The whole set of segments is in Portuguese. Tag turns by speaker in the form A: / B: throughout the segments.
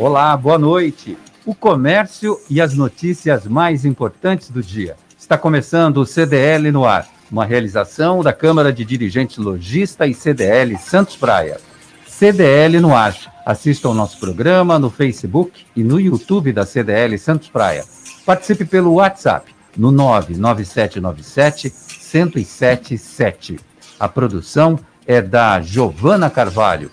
A: Olá, boa noite. O comércio e as notícias mais importantes do dia. Está começando o CDL no ar, uma realização da Câmara de Dirigentes Logista e CDL Santos Praia. CDL no ar. Assista ao nosso programa no Facebook e no YouTube da CDL Santos Praia. Participe pelo WhatsApp no 99797 1077. A produção é da Giovana Carvalho.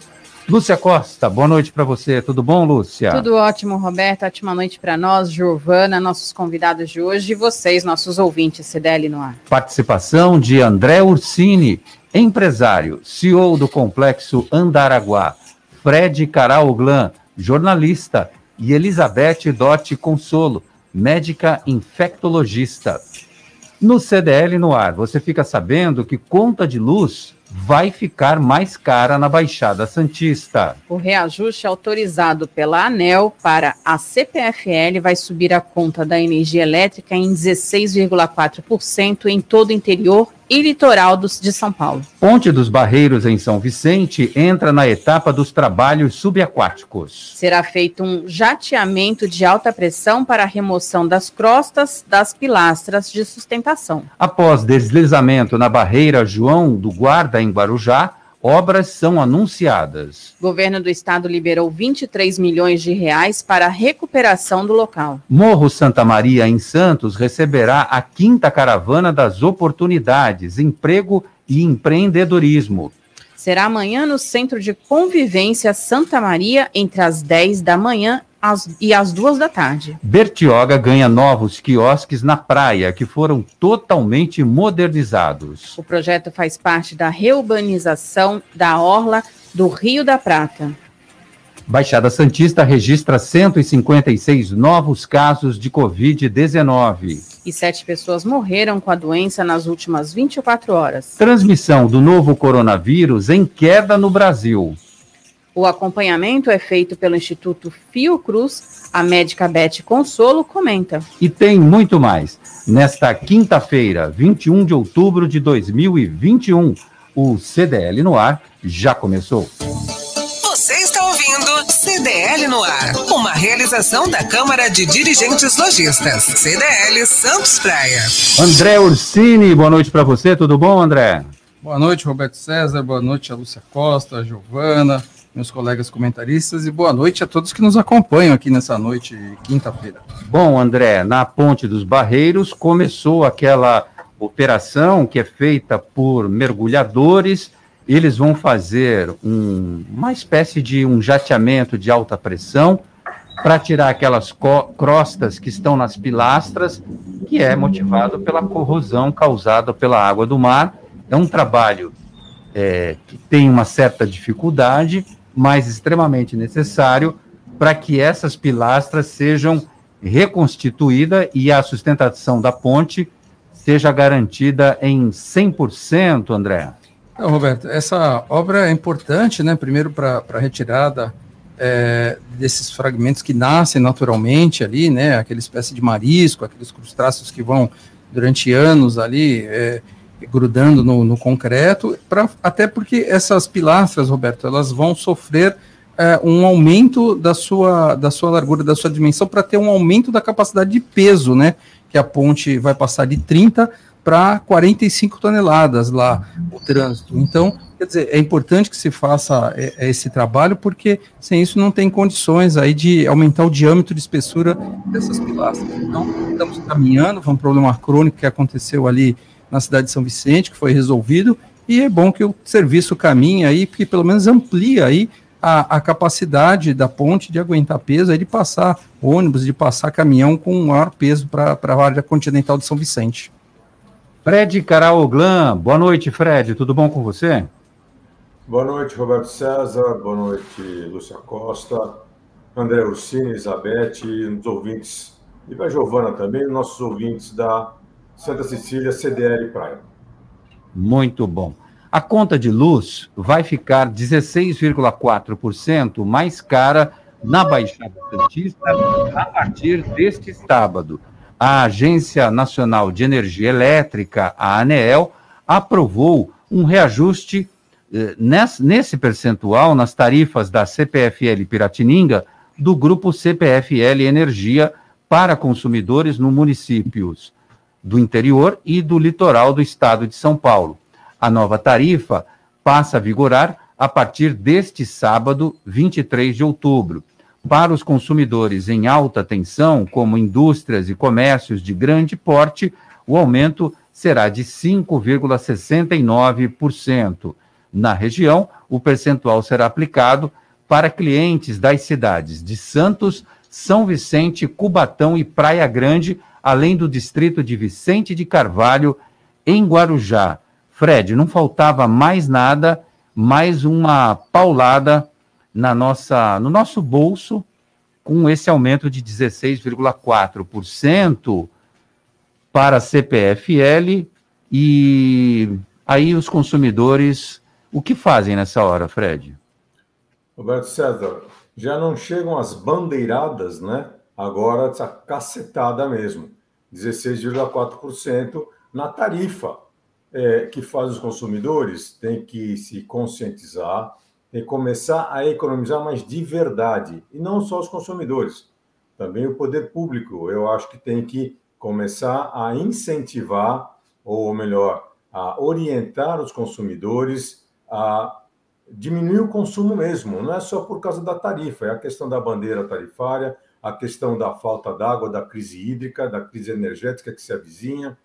A: Lúcia Costa, boa noite para você. Tudo bom, Lúcia?
B: Tudo ótimo, Roberto. Ótima noite para nós, Giovana, nossos convidados de hoje e vocês, nossos ouvintes, CDL no ar.
A: Participação de André Ursini, empresário, CEO do Complexo Andaraguá, Fred Caraoglan, jornalista, e Elizabeth Dotti Consolo, médica infectologista. No CDL no ar, você fica sabendo que conta de luz vai ficar mais cara na Baixada Santista.
B: O reajuste autorizado pela ANEL para a CPFL vai subir a conta da energia elétrica em 16,4% em todo o interior e litoral dos, de São Paulo.
A: Ponte dos Barreiros em São Vicente entra na etapa dos trabalhos subaquáticos.
B: Será feito um jateamento de alta pressão para a remoção das crostas das pilastras de sustentação.
A: Após deslizamento na barreira João do Guarda em Guarujá, obras são anunciadas.
B: Governo do estado liberou 23 milhões de reais para a recuperação do local.
A: Morro Santa Maria, em Santos, receberá a quinta caravana das oportunidades, emprego e empreendedorismo.
B: Será amanhã no Centro de Convivência Santa Maria, entre as 10 da manhã às, e às duas da tarde.
A: Bertioga ganha novos quiosques na praia, que foram totalmente modernizados.
B: O projeto faz parte da reurbanização da Orla do Rio da Prata.
A: Baixada Santista registra 156 novos casos de Covid-19.
B: E sete pessoas morreram com a doença nas últimas 24 horas.
A: Transmissão do novo coronavírus em queda no Brasil.
B: O acompanhamento é feito pelo Instituto Fiocruz. A médica Beth Consolo comenta.
A: E tem muito mais. Nesta quinta-feira, 21 de outubro de 2021, o CDL no ar já começou.
C: Você está ouvindo CDL no ar, uma realização da Câmara de Dirigentes Lojistas, CDL Santos Praia.
A: André Ursini, boa noite para você, tudo bom, André?
D: Boa noite, Roberto César, boa noite a Lúcia Costa, a Giovana, meus colegas comentaristas, e boa noite a todos que nos acompanham aqui nessa noite, quinta-feira.
A: Bom, André, na Ponte dos Barreiros começou aquela operação que é feita por mergulhadores. Eles vão fazer um, uma espécie de um jateamento de alta pressão para tirar aquelas crostas que estão nas pilastras, que é motivado pela corrosão causada pela água do mar. É um trabalho é, que tem uma certa dificuldade, mas extremamente necessário para que essas pilastras sejam reconstituídas e a sustentação da ponte seja garantida em 100%, André?
D: Não, Roberto, essa obra é importante, né? Primeiro para a retirada é, desses fragmentos que nascem naturalmente ali, né? Aquela espécie de marisco, aqueles crustáceos que vão durante anos ali é, grudando no, no concreto, pra, até porque essas pilastras, Roberto, elas vão sofrer é, um aumento da sua, da sua largura, da sua dimensão, para ter um aumento da capacidade de peso, né? Que a ponte vai passar de 30 para 45 toneladas lá, o trânsito. Então, quer dizer, é importante que se faça é, esse trabalho, porque sem isso não tem condições aí de aumentar o diâmetro de espessura dessas pilastras. Então, estamos caminhando, foi um problema crônico que aconteceu ali na cidade de São Vicente, que foi resolvido, e é bom que o serviço caminhe aí, porque pelo menos amplia aí a, a, capacidade da ponte de aguentar peso, aí de passar ônibus, de passar caminhão com maior peso para a área continental de São Vicente.
A: Fred Caraoglan, boa noite, Fred, tudo bom com você?
E: Boa noite, Roberto César, boa noite, Lúcia Costa, André Ursini, Elizabeth, os ouvintes, e a Giovana também, nossos ouvintes da Santa Cecília CDL Praia.
A: Muito bom. A conta de luz vai ficar 16,4% mais cara na Baixada Santista a partir deste sábado. A Agência Nacional de Energia Elétrica, a ANEEL, aprovou um reajuste eh, nesse, nesse percentual nas tarifas da CPFL Piratininga do grupo CPFL Energia para consumidores no municípios do interior e do litoral do estado de São Paulo. A nova tarifa passa a vigorar a partir deste sábado, 23 de outubro. Para os consumidores em alta tensão, como indústrias e comércios de grande porte, o aumento será de 5,69%. Na região, o percentual será aplicado para clientes das cidades de Santos, São Vicente, Cubatão e Praia Grande, além do distrito de Vicente de Carvalho, em Guarujá. Fred, não faltava mais nada, mais uma paulada na nossa, no nosso bolso, com esse aumento de 16,4% para a CPFL e aí os consumidores, o que fazem nessa hora, Fred?
E: Roberto César, já não chegam as bandeiradas, né? Agora essa cacetada mesmo. 16,4% na tarifa, é, que faz os consumidores tem que se conscientizar, que começar a economizar, mas de verdade. E não só os consumidores, também o poder público. Eu acho que tem que começar a incentivar, ou melhor, a orientar os consumidores a diminuir o consumo mesmo. Não é só por causa da tarifa, é a questão da bandeira tarifária, a questão da falta d'água, da crise hídrica, da crise energética que se avizinha.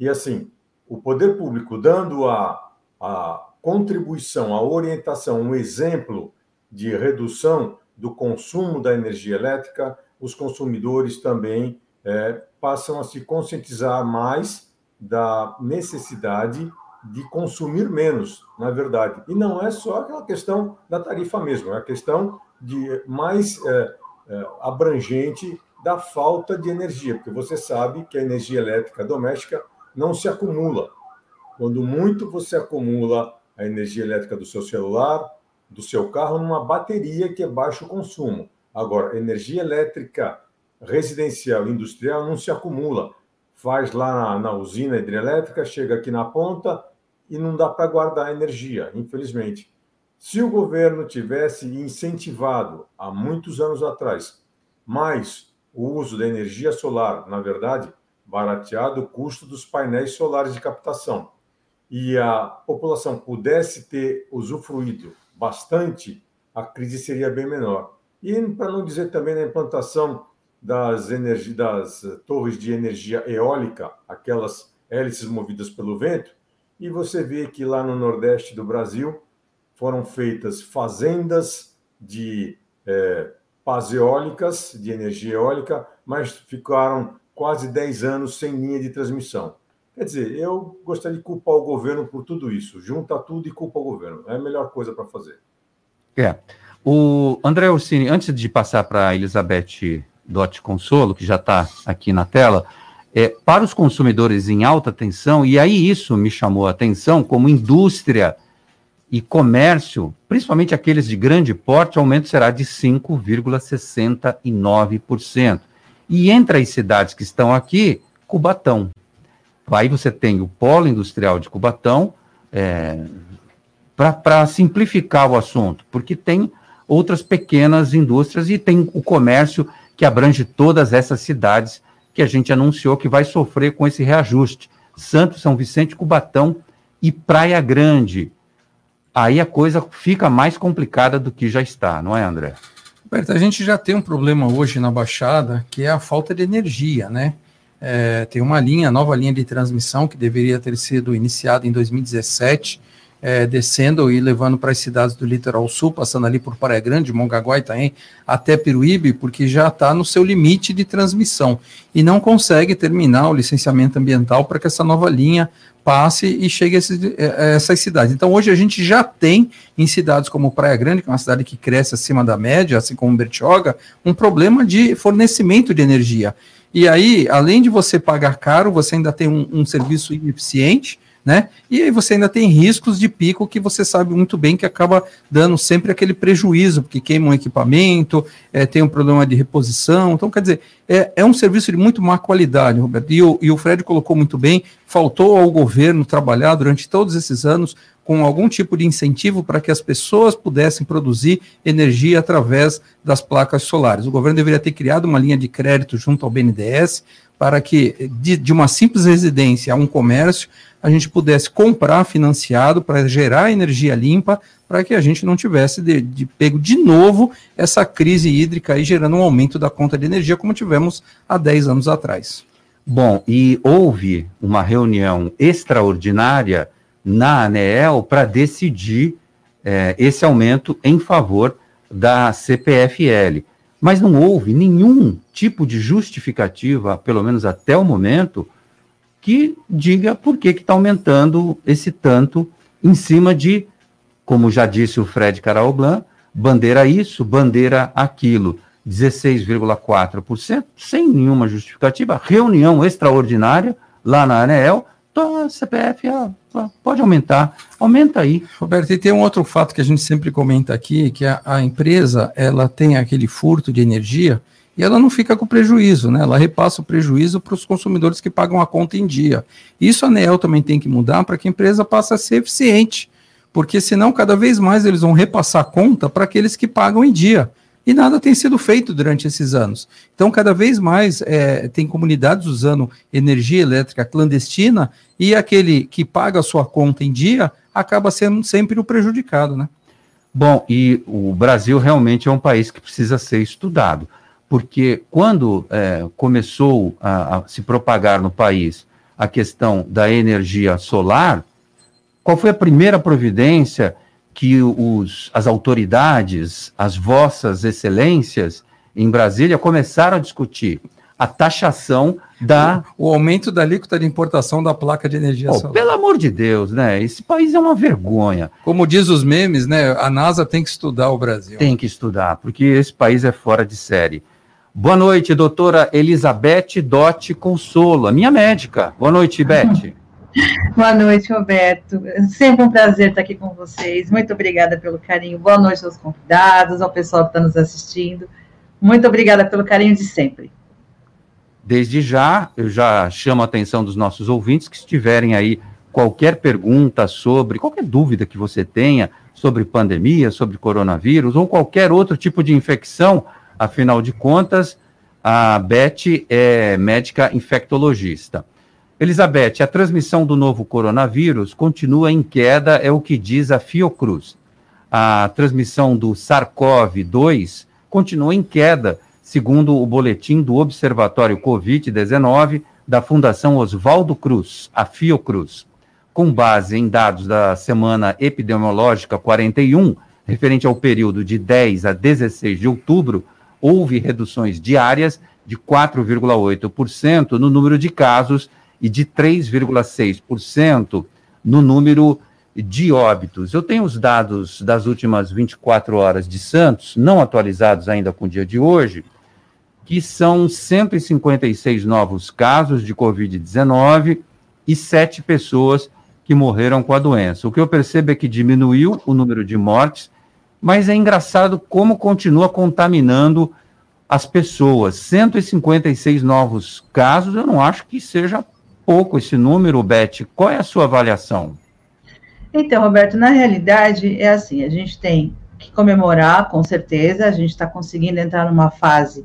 E: E assim, o poder público dando a, a contribuição, a orientação, um exemplo de redução do consumo da energia elétrica, os consumidores também é, passam a se conscientizar mais da necessidade de consumir menos, na verdade. E não é só aquela questão da tarifa mesmo, é a questão de mais é, abrangente da falta de energia, porque você sabe que a energia elétrica doméstica não se acumula. Quando muito você acumula a energia elétrica do seu celular, do seu carro, numa bateria que é baixo consumo. Agora, energia elétrica residencial industrial não se acumula. Faz lá na, na usina hidrelétrica, chega aqui na ponta e não dá para guardar energia, infelizmente. Se o governo tivesse incentivado há muitos anos atrás mais o uso da energia solar, na verdade, barateado o custo dos painéis solares de captação, e a população pudesse ter usufruído bastante, a crise seria bem menor. E para não dizer também na implantação das, das torres de energia eólica, aquelas hélices movidas pelo vento, e você vê que lá no Nordeste do Brasil, foram feitas fazendas de é, pás eólicas, de energia eólica, mas ficaram quase 10 anos sem linha de transmissão. Quer dizer, eu gostaria de culpar o governo por tudo isso. Junta tudo e culpa o governo. É a melhor coisa para fazer.
A: É. O André Orsini, antes de passar para a Elizabeth Dotti Consolo, que já está aqui na tela, é, para os consumidores em alta tensão, e aí isso me chamou a atenção como indústria e comércio, principalmente aqueles de grande porte, o aumento será de 5,69%. E entre as cidades que estão aqui, Cubatão. Aí você tem o polo industrial de Cubatão, é, para simplificar o assunto, porque tem outras pequenas indústrias e tem o comércio que abrange todas essas cidades que a gente anunciou que vai sofrer com esse reajuste. Santos, São Vicente, Cubatão e Praia Grande. Aí a coisa fica mais complicada do que já está, não é, André?
D: Roberto, a gente já tem um problema hoje na Baixada, que é a falta de energia, né? É, tem uma linha, nova linha de transmissão que deveria ter sido iniciada em 2017, é, descendo e levando para as cidades do litoral sul, passando ali por Praia Grande, Mongaguá, Itaém, até Piruíbe, porque já está no seu limite de transmissão e não consegue terminar o licenciamento ambiental para que essa nova linha passe e chegue a, a essas cidades. Então, hoje a gente já tem em cidades como Praia Grande, que é uma cidade que cresce acima da média, assim como Bertioga, um problema de fornecimento de energia. E aí, além de você pagar caro, você ainda tem um, um serviço ineficiente, né? E aí você ainda tem riscos de pico que você sabe muito bem que acaba dando sempre aquele prejuízo, porque queima um equipamento, é, tem um problema de reposição. Então, quer dizer, é, é um serviço de muito má qualidade, Roberto. E o, e o Fred colocou muito bem, faltou ao governo trabalhar durante todos esses anos com algum tipo de incentivo para que as pessoas pudessem produzir energia através das placas solares. O governo deveria ter criado uma linha de crédito junto ao BNDES para que, de, de uma simples residência a um comércio, a gente pudesse comprar financiado para gerar energia limpa, para que a gente não tivesse de, de, pego de novo essa crise hídrica aí gerando um aumento da conta de energia, como tivemos há 10 anos atrás.
A: Bom, e houve uma reunião extraordinária na ANEEL para decidir é, esse aumento em favor da CPFL. Mas não houve nenhum tipo de justificativa, pelo menos até o momento, que diga por que está aumentando esse tanto em cima de, como já disse o Fred Caraoblan, bandeira isso, bandeira aquilo. 16,4%, sem nenhuma justificativa, reunião extraordinária lá na ANEEL, então a CPF ah, pode aumentar, aumenta aí.
D: Roberto, e tem um outro fato que a gente sempre comenta aqui, que a, a empresa, ela tem aquele furto de energia, e ela não fica com prejuízo, né? Ela repassa o prejuízo para os consumidores que pagam a conta em dia. Isso a ANEEL também tem que mudar para que a empresa passe a ser eficiente, porque senão cada vez mais eles vão repassar a conta para aqueles que pagam em dia. E nada tem sido feito durante esses anos. Então, cada vez mais é, tem comunidades usando energia elétrica clandestina e aquele que paga a sua conta em dia acaba sendo sempre o prejudicado, né?
A: Bom, e o Brasil realmente é um país que precisa ser estudado porque quando é, começou a, a, se propagar no país a questão da energia solar, qual foi a primeira providência que os, as autoridades, as vossas excelências em Brasília começaram a discutir? A taxação da.
D: O, o aumento da alíquota de importação da placa de energia oh, solar.
A: Pelo amor de Deus, né? Esse país é uma vergonha.
D: Como diz os memes, né? A NASA tem que estudar o Brasil.
A: Tem que estudar, porque esse país é fora de série. Boa noite, doutora Elizabeth Dotti Consolo, a minha médica. Boa noite, Beth.
F: Boa noite, Roberto. Sempre um prazer estar aqui com vocês. Muito obrigada pelo carinho. Boa noite aos convidados, ao pessoal que está nos assistindo. Muito obrigada pelo carinho de sempre.
A: Desde já, eu já chamo a atenção dos nossos ouvintes que estiverem aí qualquer pergunta sobre, qualquer dúvida que você tenha sobre pandemia, sobre coronavírus ou qualquer outro tipo de infecção, Afinal de contas, a Beth é médica infectologista. Elizabeth, a transmissão do novo coronavírus continua em queda, é o que diz a Fiocruz. A transmissão do SARS-CoV-2 continua em queda, segundo o boletim do Observatório Covid-19 da Fundação Oswaldo Cruz, a Fiocruz. Com base em dados da semana epidemiológica 41, referente ao período de 10 a 16 de outubro, houve reduções diárias de 4,8% no número de casos e de 3,6% no número de óbitos. Eu tenho os dados das últimas 24 horas de Santos, não atualizados ainda com o dia de hoje, que são 156 novos casos de Covid-19 e sete pessoas que morreram com a doença. O que eu percebo é que diminuiu o número de mortes mas é engraçado como continua contaminando as pessoas. 156 novos casos, eu não acho que seja pouco esse número, Beth. Qual é a sua avaliação?
F: Então, Roberto, na realidade é assim, a gente tem que comemorar, com certeza. A gente está conseguindo entrar numa fase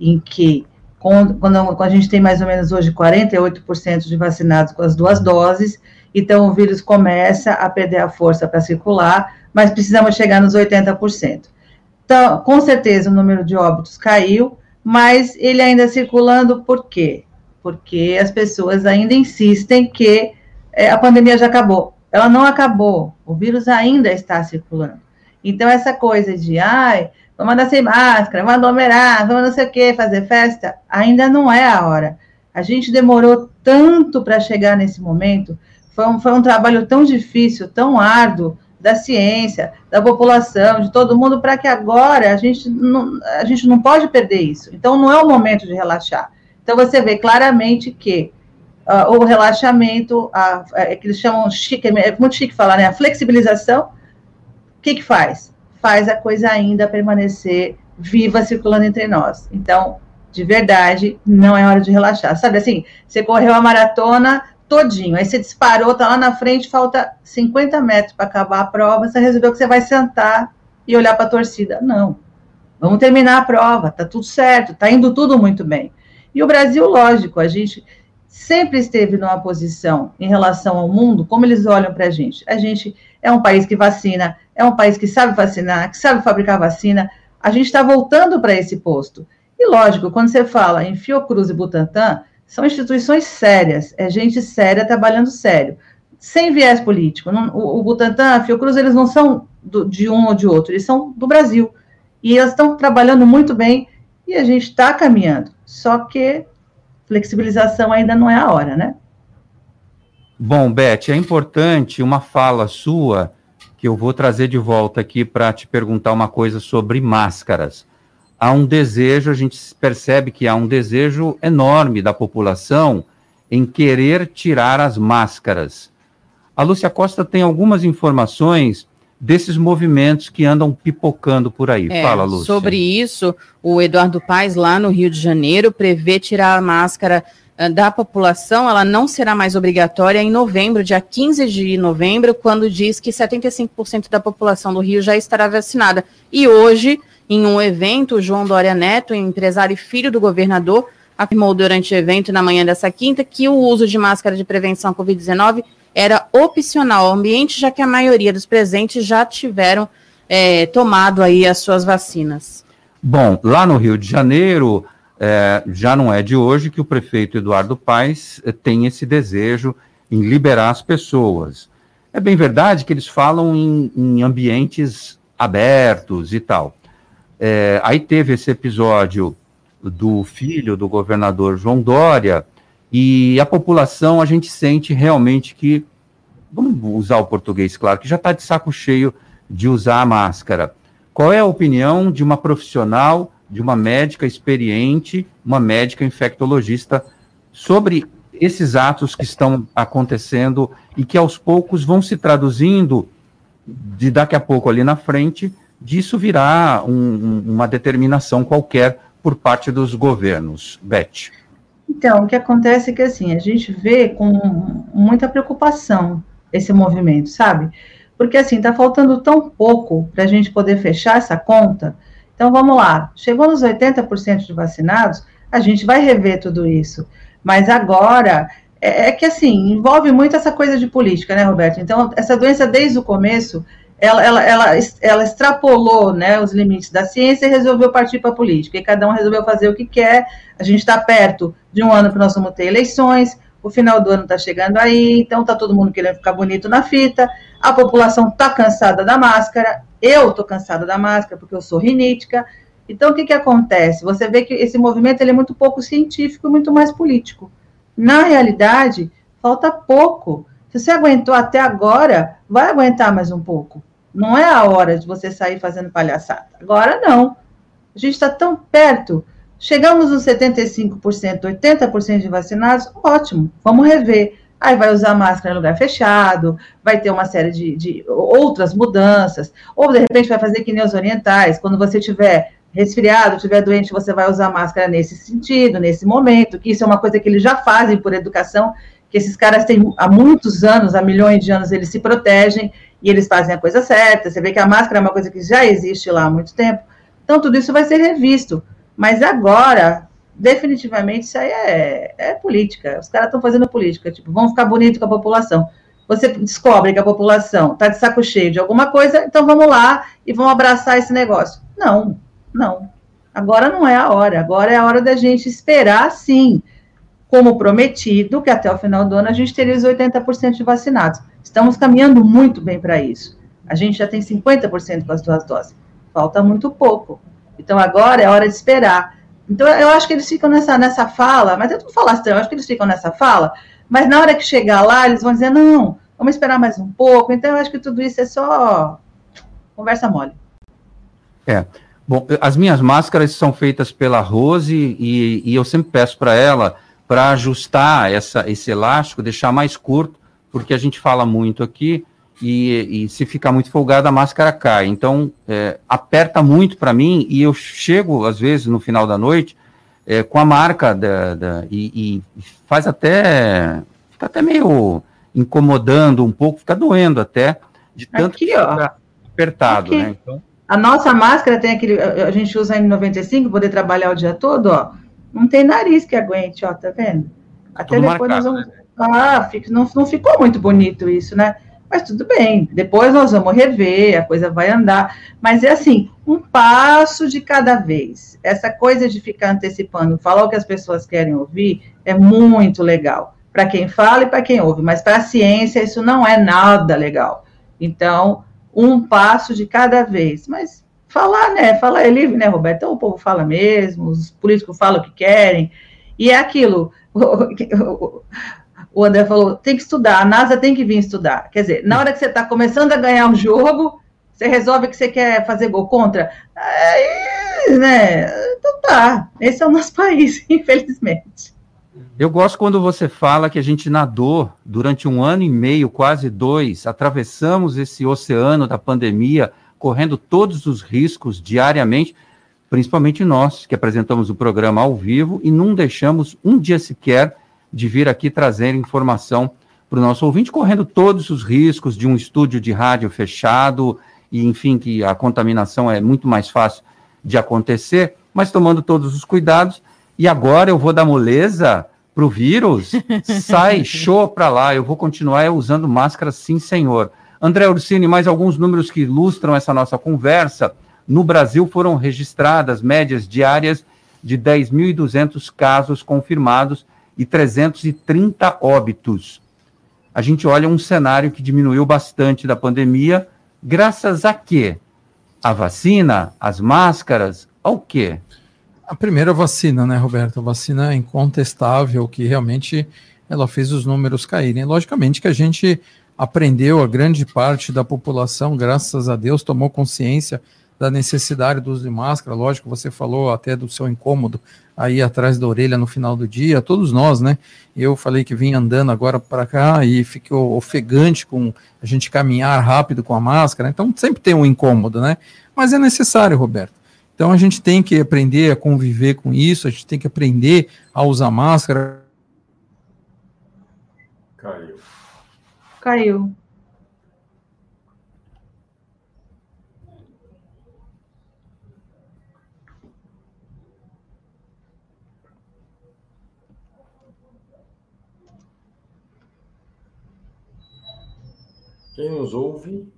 F: em que, quando, quando a gente tem mais ou menos hoje 48% de vacinados com as duas doses, então o vírus começa a perder a força para circular, mas precisamos chegar nos 80%. Então, com certeza o número de óbitos caiu, mas ele ainda circulando por quê? Porque as pessoas ainda insistem que é, a pandemia já acabou. Ela não acabou, o vírus ainda está circulando. Então, essa coisa de, ai, vamos andar sem máscara, vamos aglomerar, vamos não sei o quê, fazer festa, ainda não é a hora. A gente demorou tanto para chegar nesse momento, foi um, foi um trabalho tão difícil, tão árduo, da ciência, da população, de todo mundo, para que agora a gente, não, a gente não pode perder isso. Então, não é o momento de relaxar. Então, você vê claramente que uh, o relaxamento, a, a, é que eles chamam chique, é muito chique falar, né? A flexibilização, o que, que faz? Faz a coisa ainda permanecer viva, circulando entre nós. Então, de verdade, não é hora de relaxar. Sabe assim, você correu a maratona, todinho. Aí você disparou, tá lá na frente, falta 50 metros para acabar a prova, você resolveu que você vai sentar e olhar para a torcida. Não. Vamos terminar a prova, tá tudo certo, tá indo tudo muito bem. E o Brasil, lógico, a gente sempre esteve numa posição em relação ao mundo, como eles olham para a gente. A gente é um país que vacina, é um país que sabe vacinar, que sabe fabricar vacina. A gente está voltando para esse posto. E lógico, quando você fala em Fiocruz e Butantan, são instituições sérias, é gente séria trabalhando sério, sem viés político. Não, o, o Butantan, a Fiocruz, eles não são do, de um ou de outro, eles são do Brasil. E eles estão trabalhando muito bem e a gente está caminhando. Só que flexibilização ainda não é a hora, né?
A: Bom, Beth, é importante uma fala sua que eu vou trazer de volta aqui para te perguntar uma coisa sobre máscaras há um desejo, a gente percebe que há um desejo enorme da população em querer tirar as máscaras. A Lúcia Costa tem algumas informações desses movimentos que andam pipocando por aí.
B: É,
A: Fala, Lúcia.
B: Sobre isso, o Eduardo Paes, lá no Rio de Janeiro, prevê tirar a máscara uh, da população. Ela não será mais obrigatória em novembro, dia 15 de novembro, quando diz que 75% da população do Rio já estará vacinada. E hoje em um evento, João Dória Neto, empresário e filho do governador, afirmou durante o evento na manhã dessa quinta que o uso de máscara de prevenção à Covid-19 era opcional ao ambiente, já que a maioria dos presentes já tiveram é, tomado aí as suas vacinas.
A: Bom, lá no Rio de Janeiro, é, já não é de hoje que o prefeito Eduardo Paes é, tem esse desejo em liberar as pessoas. É bem verdade que eles falam em, em ambientes abertos e tal. É, aí teve esse episódio do filho do governador João Dória, e a população, a gente sente realmente que, vamos usar o português, claro, que já está de saco cheio de usar a máscara. Qual é a opinião de uma profissional, de uma médica experiente, uma médica infectologista, sobre esses atos que estão acontecendo e que aos poucos vão se traduzindo de daqui a pouco ali na frente disso virá um, uma determinação qualquer por parte dos governos. Beth.
F: Então, o que acontece é que assim, a gente vê com muita preocupação esse movimento, sabe? Porque assim, está faltando tão pouco para a gente poder fechar essa conta. Então vamos lá, chegou nos 80% de vacinados, a gente vai rever tudo isso. Mas agora é, é que assim, envolve muito essa coisa de política, né, Roberto? Então, essa doença desde o começo ela, ela, ela, ela extrapolou né, os limites da ciência e resolveu partir para a política. E cada um resolveu fazer o que quer. A gente está perto de um ano que nós vamos ter eleições, o final do ano está chegando aí, então está todo mundo querendo ficar bonito na fita, a população está cansada da máscara, eu estou cansada da máscara porque eu sou rinítica. Então, o que, que acontece? Você vê que esse movimento ele é muito pouco científico muito mais político. Na realidade, falta pouco. Se você aguentou até agora, vai aguentar mais um pouco. Não é a hora de você sair fazendo palhaçada. Agora não. A gente está tão perto. Chegamos nos 75%, 80% de vacinados, ótimo, vamos rever. Aí vai usar máscara em lugar fechado, vai ter uma série de, de outras mudanças, ou de repente vai fazer que nem os orientais, quando você tiver resfriado, tiver doente, você vai usar máscara nesse sentido, nesse momento, que isso é uma coisa que eles já fazem por educação, que esses caras têm há muitos anos, há milhões de anos, eles se protegem e eles fazem a coisa certa. Você vê que a máscara é uma coisa que já existe lá há muito tempo. Então, tudo isso vai ser revisto. Mas agora, definitivamente, isso aí é, é política. Os caras estão fazendo política. Tipo, vão ficar bonito com a população. Você descobre que a população está de saco cheio de alguma coisa, então vamos lá e vamos abraçar esse negócio. Não, não. Agora não é a hora. Agora é a hora da gente esperar, sim, como prometido, que até o final do ano a gente teria os 80% de vacinados. Estamos caminhando muito bem para isso. A gente já tem 50% com as duas doses. Falta muito pouco. Então agora é hora de esperar. Então eu acho que eles ficam nessa, nessa fala, mas eu não falasse, eu acho que eles ficam nessa fala, mas na hora que chegar lá, eles vão dizer, não, vamos esperar mais um pouco. Então eu acho que tudo isso é só conversa mole.
A: É. Bom, as minhas máscaras são feitas pela Rose e, e eu sempre peço para ela para ajustar essa, esse elástico, deixar mais curto, porque a gente fala muito aqui e, e se ficar muito folgado a máscara cai. Então, é, aperta muito para mim e eu chego, às vezes, no final da noite, é, com a marca da, da e, e, faz até, fica até meio incomodando um pouco, fica doendo até, de tanto
F: Aqui, que fica
A: apertado,
F: Aqui.
A: né? Então,
F: A nossa máscara tem aquele, a gente usa N95, poder trabalhar o dia todo, ó. Não tem nariz que aguente, ó, tá vendo? Até
A: Tudo
F: depois
A: marcado,
F: nós vamos. Ah, fica, não, não ficou muito bonito isso, né? Mas tudo bem, depois nós vamos rever, a coisa vai andar. Mas é assim, um passo de cada vez. Essa coisa de ficar antecipando, falar o que as pessoas querem ouvir, é muito legal. Para quem fala e para quem ouve, mas para a ciência isso não é nada legal. Então, um passo de cada vez. Mas falar, né? Falar é livre, né, Roberto? Então o povo fala mesmo, os políticos falam o que querem. E é aquilo. O André falou: tem que estudar, a NASA tem que vir estudar. Quer dizer, na hora que você está começando a ganhar um jogo, você resolve que você quer fazer gol contra. Aí, né? Então tá. Esse é o nosso país, infelizmente.
A: Eu gosto quando você fala que a gente nadou durante um ano e meio, quase dois, atravessamos esse oceano da pandemia, correndo todos os riscos diariamente, principalmente nós, que apresentamos o programa ao vivo e não deixamos um dia sequer de vir aqui trazer informação para o nosso ouvinte, correndo todos os riscos de um estúdio de rádio fechado, e enfim, que a contaminação é muito mais fácil de acontecer, mas tomando todos os cuidados. E agora eu vou dar moleza para o vírus, sai, show para lá, eu vou continuar usando máscara, sim, senhor. André Ursini, mais alguns números que ilustram essa nossa conversa. No Brasil foram registradas médias diárias de 10.200 casos confirmados e 330 óbitos. A gente olha um cenário que diminuiu bastante da pandemia, graças a quê? A vacina, as máscaras, ao quê?
D: A primeira vacina, né, Roberto? A vacina é incontestável que realmente ela fez os números caírem. Logicamente que a gente aprendeu, a grande parte da população, graças a Deus, tomou consciência da necessidade do uso de máscara. Lógico, você falou até do seu incômodo aí atrás da orelha no final do dia, todos nós, né? Eu falei que vim andando agora para cá e ficou ofegante com a gente caminhar rápido com a máscara, então sempre tem um incômodo, né? Mas é necessário, Roberto. Então a gente tem que aprender a conviver com isso, a gente tem que aprender a usar máscara.
E: Caiu.
F: Caiu.
E: Quem nos ouve,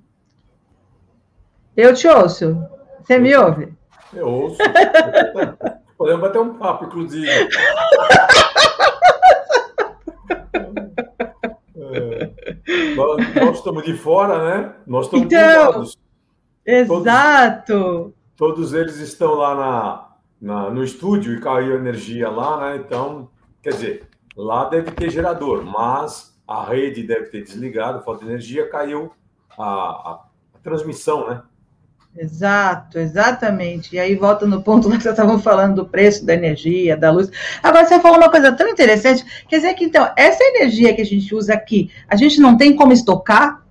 F: Eu te ouço. Você me ouve?
E: eu ouço. Podemos bater um papo, inclusive. nós, nós estamos de fora, né? Nós estamos
F: Então. Exato.
E: Todos eles estão lá na, na- no estúdio e caiu energia lá, né? Então, quer dizer, lá deve ter gerador, mas a rede deve ter desligado, falta de energia, caiu a, a- a transmissão, né?
F: Exato, exatamente. E aí volta no ponto lá que vocês estavam falando do preço da energia, da luz. Agora você falou uma coisa tão interessante, quer dizer que então, essa energia que a gente usa aqui, a gente não tem como estocar?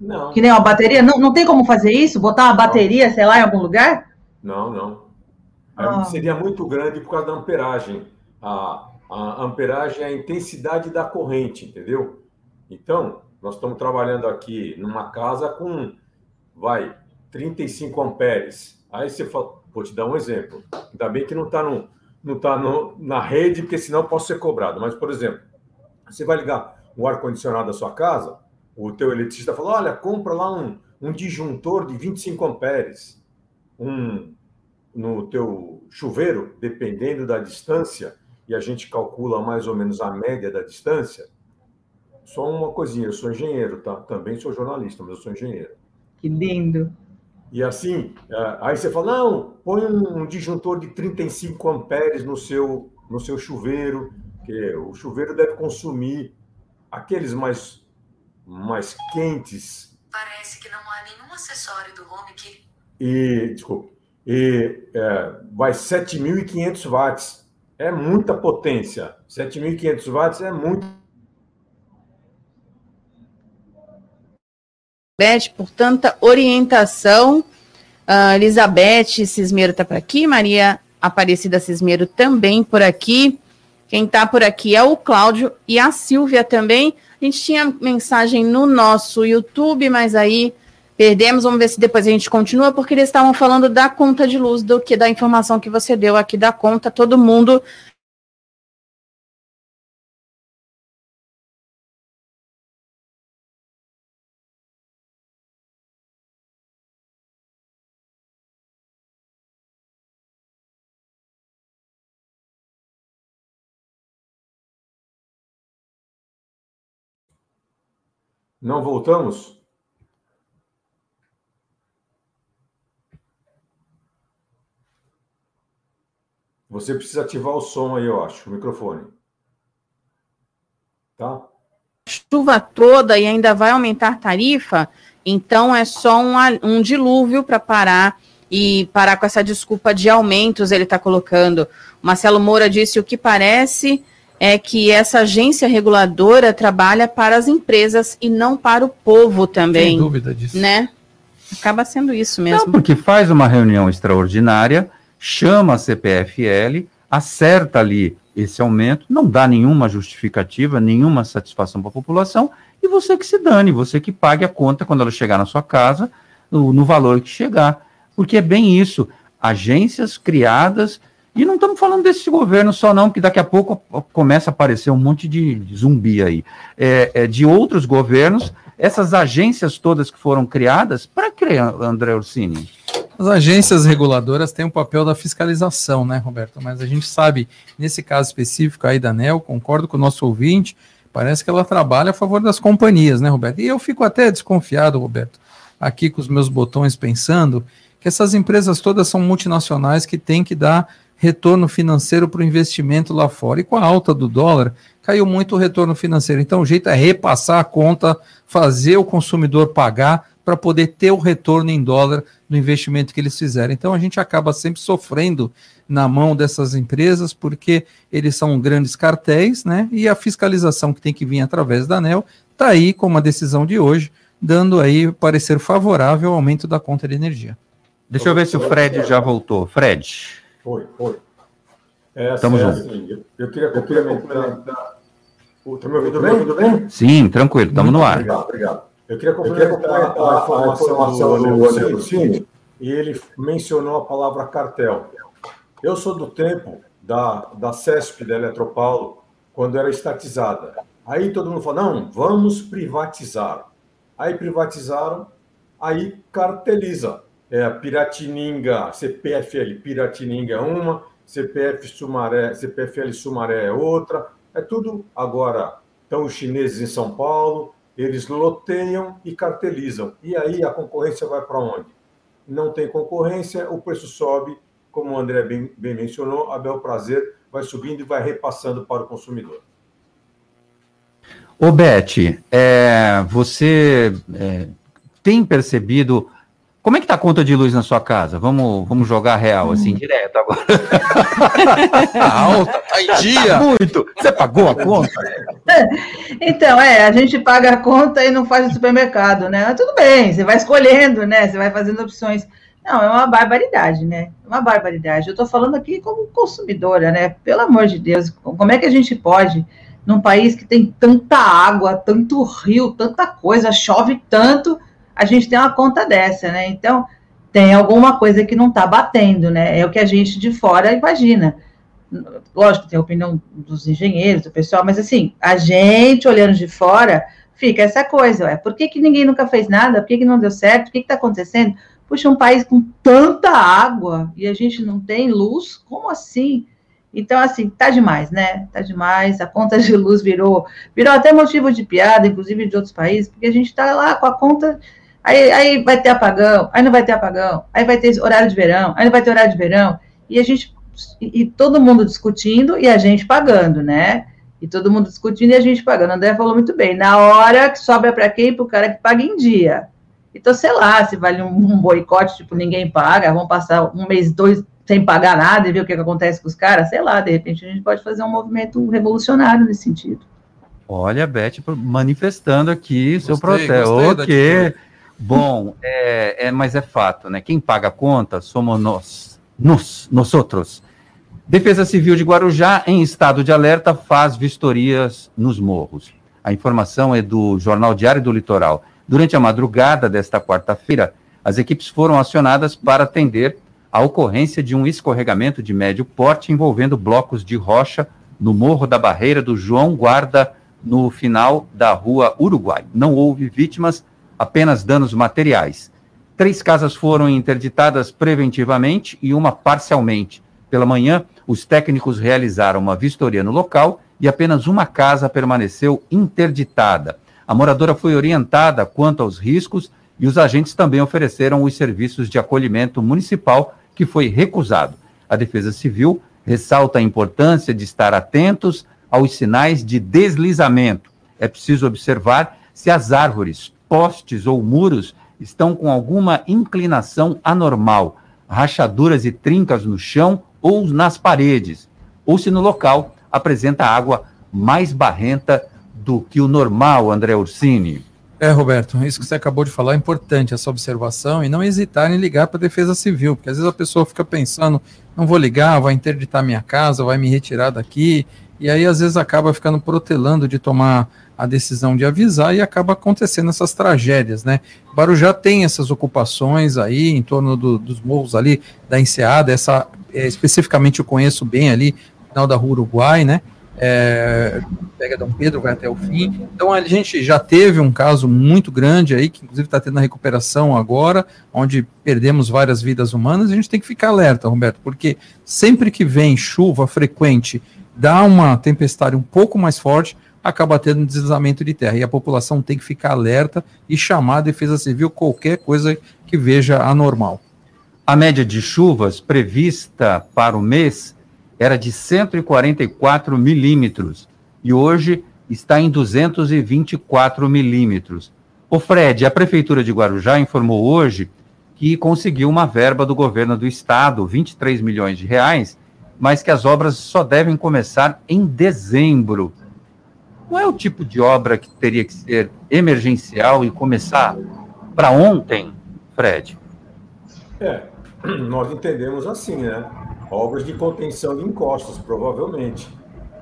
E: Não.
F: Que nem uma bateria? Não, não tem como fazer isso? Botar uma bateria, sei lá, em algum lugar?
E: Não, não. É,
F: Ah.
E: Seria muito grande por causa da amperagem. A, A amperagem é a intensidade da corrente, entendeu? Então, nós estamos trabalhando aqui numa casa com, vai, 35 amperes. Aí você fala, vou te dar um exemplo. Ainda bem que não está no, não tá no, na rede, porque senão posso ser cobrado. Mas, por exemplo, você vai ligar o ar-condicionado da sua casa, o teu eletricista fala, olha, compra lá um, um disjuntor de 25 amperes, um, no teu chuveiro, dependendo da distância, e a gente calcula mais ou menos a média da distância. Só uma coisinha, eu sou engenheiro, tá? Também sou jornalista, mas eu sou engenheiro.
F: Que lindo.
E: E assim, é, aí você fala, não, põe um disjuntor de 35 amperes no seu, no seu chuveiro, que o chuveiro deve consumir aqueles mais, mais quentes.
G: Parece que não há nenhum acessório do home que...
E: E, desculpa, e é, vai 7.500 watts. É muita potência. 7.500 watts é muito.
B: Beth, por tanta orientação. Uh, Elizabeth Cismeiro está por aqui, Maria Aparecida Cismeiro também por aqui. Quem está por aqui é o Cláudio e a Silvia também. A gente tinha mensagem no nosso YouTube, mas aí Perdemos, vamos ver se depois a gente continua, porque eles estavam falando da conta de luz, do que da informação que você deu aqui da conta, todo mundo
E: Não voltamos? Você precisa ativar o som aí, eu acho, o microfone. Tá?
B: Chuva toda e ainda vai aumentar tarifa, então é só um, um dilúvio para parar e parar com essa desculpa de aumentos, ele está colocando. Marcelo Moura disse o que parece é que essa agência reguladora trabalha para as empresas e não para o povo também. Sem
D: dúvida disso.
B: Né? Acaba sendo isso mesmo.
A: Não, porque faz uma reunião extraordinária chama a CPFL, acerta ali esse aumento, não dá nenhuma justificativa, nenhuma satisfação para a população, e você que se dane, você que pague a conta quando ela chegar na sua casa, no, no valor que chegar. Porque é bem isso, agências criadas, e não estamos falando desse governo só não, que daqui a pouco começa a aparecer um monte de zumbi aí, é, é de outros governos, essas agências todas que foram criadas, para criar, André Orsini?
D: As agências reguladoras têm o papel da fiscalização, né, Roberto? Mas a gente sabe, nesse caso específico aí da ANEL, concordo com o nosso ouvinte, parece que ela trabalha a favor das companhias, né, Roberto? E eu fico até desconfiado, Roberto, aqui com os meus botões pensando que essas empresas todas são multinacionais que têm que dar retorno financeiro para o investimento lá fora. E com a alta do dólar, caiu muito o retorno financeiro. Então, o jeito é repassar a conta, fazer o consumidor pagar para poder ter o retorno em dólar do investimento que eles fizeram. Então a gente acaba sempre sofrendo na mão dessas empresas porque eles são grandes cartéis, né? E a fiscalização que tem que vir através da ANEL está aí com uma decisão de hoje, dando aí parecer favorável ao aumento da conta de energia.
A: Deixa eu ver se o Fred já voltou. Fred.
E: Foi, foi.
A: É, Estamos
E: é, assim, eu queria complementar. Está me ouvindo bem? Tudo bem?
A: Sim, tranquilo, estamos no ar.
E: Obrigado, obrigado. Eu queria complementar a, a, informação do Anderson e ele mencionou a palavra cartel. Eu sou do tempo da, da CESP, da Eletropaulo, quando era estatizada. Aí todo mundo falou, não, vamos privatizar. Aí privatizaram, aí carteliza. É, Piratininga, CPFL Piratininga é uma, CPF Sumaré, CPFL Sumaré é outra. É tudo agora. Estão os chineses em São Paulo, eles loteiam e cartelizam. E aí a concorrência vai para onde? Não tem concorrência, o preço sobe, como o André bem, bem mencionou, a bel prazer vai subindo e vai repassando para o consumidor.
A: Ô, Beth, é, você é, tem percebido como é que tá a conta de luz na sua casa? Vamos, vamos jogar real, assim, hum. direto agora.
D: tá alta, tá em dia.
A: Muito. Você pagou a conta?
F: Então, é, a gente paga a conta e não faz no supermercado, né? Mas tudo bem, você vai escolhendo, né? Você vai fazendo opções. Não, é uma barbaridade, né? Uma barbaridade. Eu estou falando aqui como consumidora, né? Pelo amor de Deus, como é que a gente pode, num país que tem tanta água, tanto rio, tanta coisa, chove tanto, a gente tem uma conta dessa, né? Então, tem alguma coisa que não está batendo, né? É o que a gente de fora imagina. Lógico, tem a opinião dos engenheiros, do pessoal, mas assim, a gente olhando de fora, fica essa coisa, ué, por que, que ninguém nunca fez nada? Por que, que não deu certo? O que está acontecendo? Puxa, um país com tanta água e a gente não tem luz? Como assim? Então, assim, tá demais, né? Tá demais. A conta de luz virou, virou até motivo de piada, inclusive de outros países, porque a gente tá lá com a conta. Aí, aí vai ter apagão, aí não vai ter apagão, aí vai ter horário de verão, aí não vai ter horário de verão, e a gente, e, e todo mundo discutindo e a gente pagando, né? E todo mundo discutindo e a gente pagando. O André falou muito bem. Na hora que sobra para quem? Para o cara que paga em dia. Então, sei lá, se vale um, um boicote, tipo, ninguém paga, vão passar um mês, dois, sem pagar nada e ver o que, que acontece com os caras, sei lá, de repente a gente pode fazer um movimento revolucionário nesse sentido.
A: Olha, Beth manifestando aqui gostei, seu protesto. Ok. Bom, é, é, mas é fato, né? Quem paga a conta somos nós, nós, nós outros. Defesa Civil de Guarujá, em estado de alerta, faz vistorias nos morros. A informação é do Jornal Diário do Litoral. Durante a madrugada desta quarta-feira, as equipes foram acionadas para atender a ocorrência de um escorregamento de médio porte envolvendo blocos de rocha no Morro da Barreira do João Guarda, no final da rua Uruguai. Não houve vítimas, apenas danos materiais. Três casas foram interditadas preventivamente e uma parcialmente. Pela manhã, os técnicos realizaram uma vistoria no local e apenas uma casa permaneceu interditada. A moradora foi orientada quanto aos riscos e os agentes também ofereceram os serviços de acolhimento municipal, que foi recusado. A Defesa Civil ressalta a importância de estar atentos aos sinais de deslizamento. É preciso observar se as árvores, postes ou muros estão com alguma inclinação anormal, rachaduras e trincas no chão ou nas paredes, ou se no local apresenta água mais barrenta do que o normal, André Ursini.
D: É, Roberto, isso que você acabou de falar é importante, essa observação, e não hesitar em ligar para a Defesa Civil, porque às vezes a pessoa fica pensando, não vou ligar, vai interditar minha casa, vai me retirar daqui, e aí às vezes acaba ficando protelando de tomar a decisão de avisar e acaba acontecendo essas tragédias, né? Barujá tem essas ocupações aí em torno do, dos morros ali da Enseada, essa é, especificamente eu conheço bem ali, final da rua Uruguai, né? é, pega Dom Pedro, vai até o fim. Então a gente já teve um caso muito grande aí, que inclusive está tendo a recuperação agora, onde perdemos várias vidas humanas, a gente tem que ficar alerta, Roberto, porque sempre que vem chuva frequente, dá uma tempestade um pouco mais forte, acaba tendo um deslizamento de terra. E a população tem que ficar alerta e chamar a Defesa Civil qualquer coisa que veja anormal.
A: A média de chuvas prevista para o mês era de 144 milímetros e hoje está em 224 milímetros. O Fred, a Prefeitura de Guarujá informou hoje que conseguiu uma verba do governo do estado, 23 milhões de reais, mas que as obras só devem começar em dezembro. Não é o tipo de obra que teria que ser emergencial e começar para ontem, Fred?
E: É, nós entendemos assim, né? obras de contenção de encostas, provavelmente.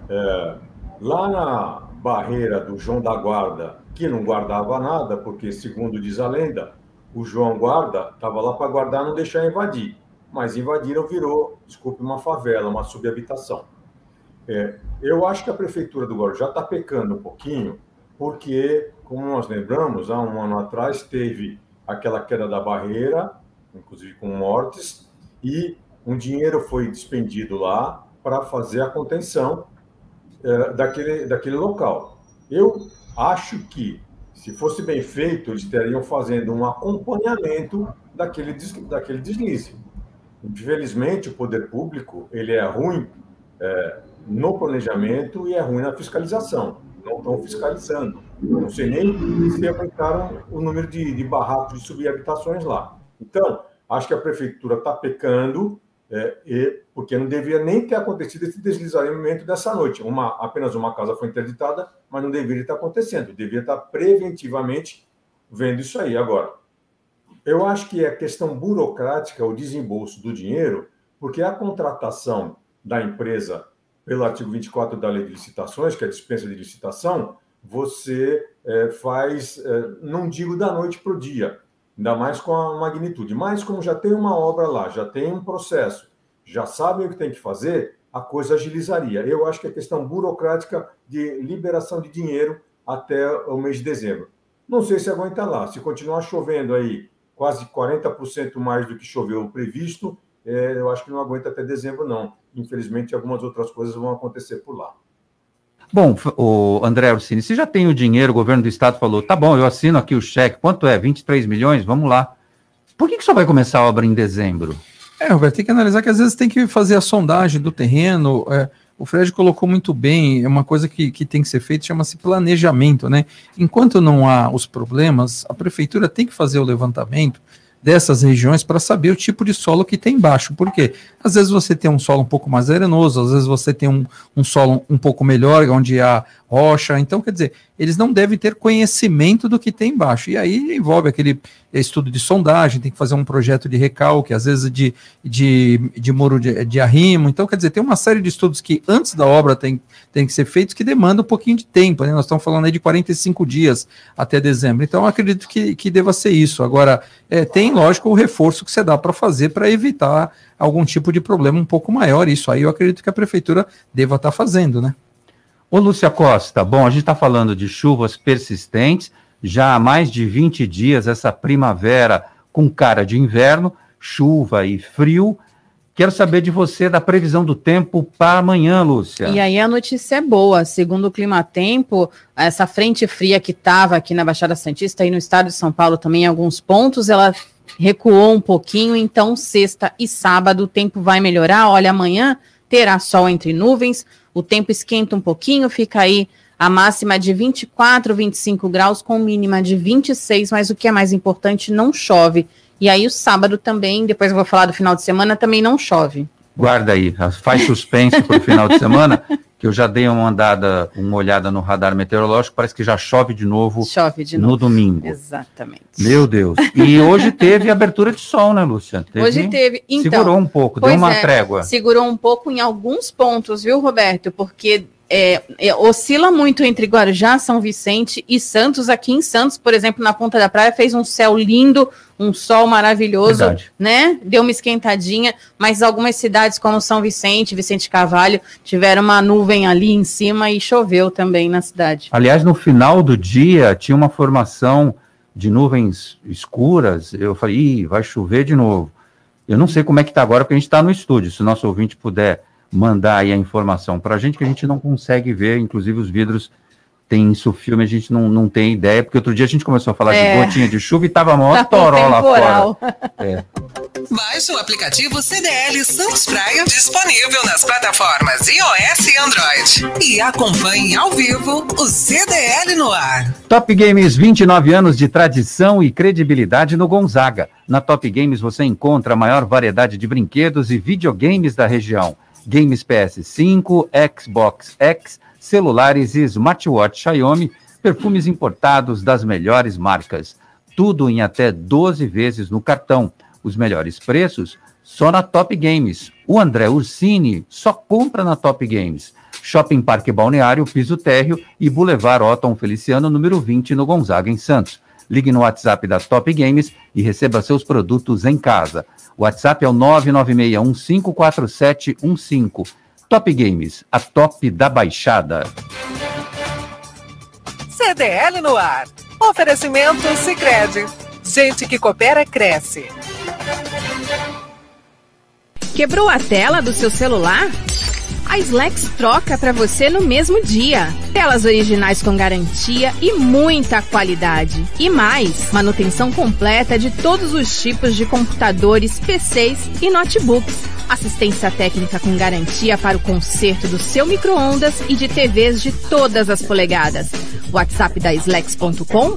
E: É, lá na barreira do João da Guarda, que não guardava nada, porque, segundo diz a lenda, o João Guarda estava lá para guardar não deixar invadir. Mas invadiram, virou, desculpe, uma favela, uma subhabitação. É, eu acho que a prefeitura do Guarujá está pecando um pouquinho, porque, como nós lembramos, há um ano atrás teve aquela queda da barreira, inclusive com mortes, e um dinheiro foi despendido lá para fazer a contenção é, daquele, daquele local. Eu acho que, se fosse bem feito, eles estariam fazendo um acompanhamento daquele, daquele deslize. Infelizmente, o poder público ele é ruim é, no planejamento e é ruim na fiscalização. Não estão fiscalizando. Não sei nem se aumentaram o número de, de barracos de subhabitações lá. Então, acho que a prefeitura está pecando é, e, porque não devia nem ter acontecido esse deslizamento dessa noite. Uma, apenas uma casa foi interditada, mas não deveria estar acontecendo. Devia estar preventivamente vendo isso aí. Agora, Eu acho que é questão burocrática o desembolso do dinheiro, porque a contratação da empresa pelo artigo 24 da Lei de Licitações, que é a dispensa de licitação, você é, faz, é, não digo da noite para o dia, ainda mais com a magnitude, mas como já tem uma obra lá, já tem um processo, já sabem o que tem que fazer, a coisa agilizaria. Eu acho que é questão burocrática de liberação de dinheiro até o mês de dezembro. Não sei se aguenta lá. Se continuar chovendo aí quase 40% mais do que choveu previsto, é, eu acho que não aguenta até dezembro, não. Infelizmente, algumas outras coisas vão acontecer por lá.
A: Bom, o André Orsini, se já tem o dinheiro, o governo do estado falou, tá bom, eu assino aqui o cheque, quanto é? 23 milhões? Vamos lá. Por que, que só vai começar a obra em dezembro?
D: É, Roberto, tem que analisar que às vezes tem que fazer a sondagem do terreno. É, o Fred colocou muito bem, é uma coisa que, que tem que ser feita, chama-se planejamento, né? Enquanto não há os problemas, a prefeitura tem que fazer o levantamento dessas regiões para saber o tipo de solo que tem embaixo. Por quê? Às vezes você tem um solo um pouco mais arenoso, às vezes você tem um, um solo um pouco melhor, onde há rocha. Então, quer dizer, eles não devem ter conhecimento do que tem embaixo. E aí envolve aquele estudo de sondagem, tem que fazer um projeto de recalque, às vezes de, de, de muro de, de arrimo. Então, quer dizer, tem uma série de estudos que antes da obra tem, tem que ser feitos que demanda um pouquinho de tempo. Né? Nós estamos falando aí de 45 dias até dezembro. Então, acredito que, que deva ser isso. Agora, é, tem, lógico, o reforço que você dá para fazer para evitar algum tipo de problema um pouco maior. Isso aí eu acredito que a prefeitura deva estar tá fazendo, né?
A: Ô, Lúcia Costa, bom, a gente está falando de chuvas persistentes, já há mais de 20 dias, essa primavera com cara de inverno, chuva e frio. Quero saber de você da previsão do tempo para amanhã, Lúcia.
B: E aí a notícia é boa. Segundo o Clima Tempo, essa frente fria que estava aqui na Baixada Santista e no estado de São Paulo também em alguns pontos, ela recuou um pouquinho, então sexta e sábado o tempo vai melhorar. Olha, amanhã terá sol entre nuvens, o tempo esquenta um pouquinho, fica aí a máxima de 24, 25 graus, com mínima de 26, mas o que é mais importante, não chove. E aí o sábado também, depois eu vou falar do final de semana, também não chove.
A: Guarda aí, faz suspense para o final de semana, que eu já dei uma andada, uma olhada no radar meteorológico, parece que já chove de novo,
B: chove de
A: no
B: novo.
A: domingo.
B: Exatamente.
A: Meu Deus. E hoje teve abertura de sol, né, Lúcia? Teve,
B: hoje teve. Então,
A: segurou um pouco, deu uma
B: é,
A: trégua.
B: Segurou um pouco em alguns pontos, viu, Roberto? Porque é, é, oscila muito entre Guarujá, São Vicente e Santos. Aqui em Santos, por exemplo, na Ponta da Praia, fez um céu lindo, um sol maravilhoso,
A: Verdade.
B: né? Deu uma esquentadinha, mas algumas cidades, como São Vicente, Vicente Carvalho, tiveram uma nuvem ali em cima e choveu também na cidade.
A: Aliás, no final do dia, tinha uma formação de nuvens escuras. Eu falei, Ih, vai chover de novo. Eu não sei como é que está agora, porque a gente está no estúdio. Se o nosso ouvinte puder mandar aí a informação para a gente, que a gente não consegue ver, inclusive os vidros tem isso filme, a gente não, não tem ideia, porque outro dia a gente começou a falar
B: É.
A: de gotinha de chuva e tava maior
B: Tá
A: toró lá fora. É.
C: Baixe o aplicativo CDL Santos Praia, disponível nas plataformas iOS e Android. E acompanhe ao vivo o CDL no ar.
A: Top Games, 29 anos de tradição e credibilidade no Gonzaga. Na Top Games você encontra a maior variedade de brinquedos e videogames da região. Games PS5, Xbox X, celulares e smartwatch Xiaomi, perfumes importados das melhores marcas. Tudo em até 12 vezes no cartão. Os melhores preços só na Top Games. O André Ursini só compra na Top Games. Shopping Parque Balneário, Piso Térreo e Boulevard Otton Feliciano, número 20, no Gonzaga, em Santos. Ligue no WhatsApp da Top Games e receba seus produtos em casa. O WhatsApp é o 996154715. Top Games, a top da baixada.
C: CDL no ar. Oferecimento Sicredi. Gente que coopera cresce.
H: Quebrou a tela do seu celular? A Slex troca para você no mesmo dia. Telas originais com garantia e muita qualidade. E mais, manutenção completa de todos os tipos de computadores, PCs e notebooks. Assistência técnica com garantia para o conserto do seu micro-ondas e de TVs de todas as polegadas. WhatsApp da Slex.com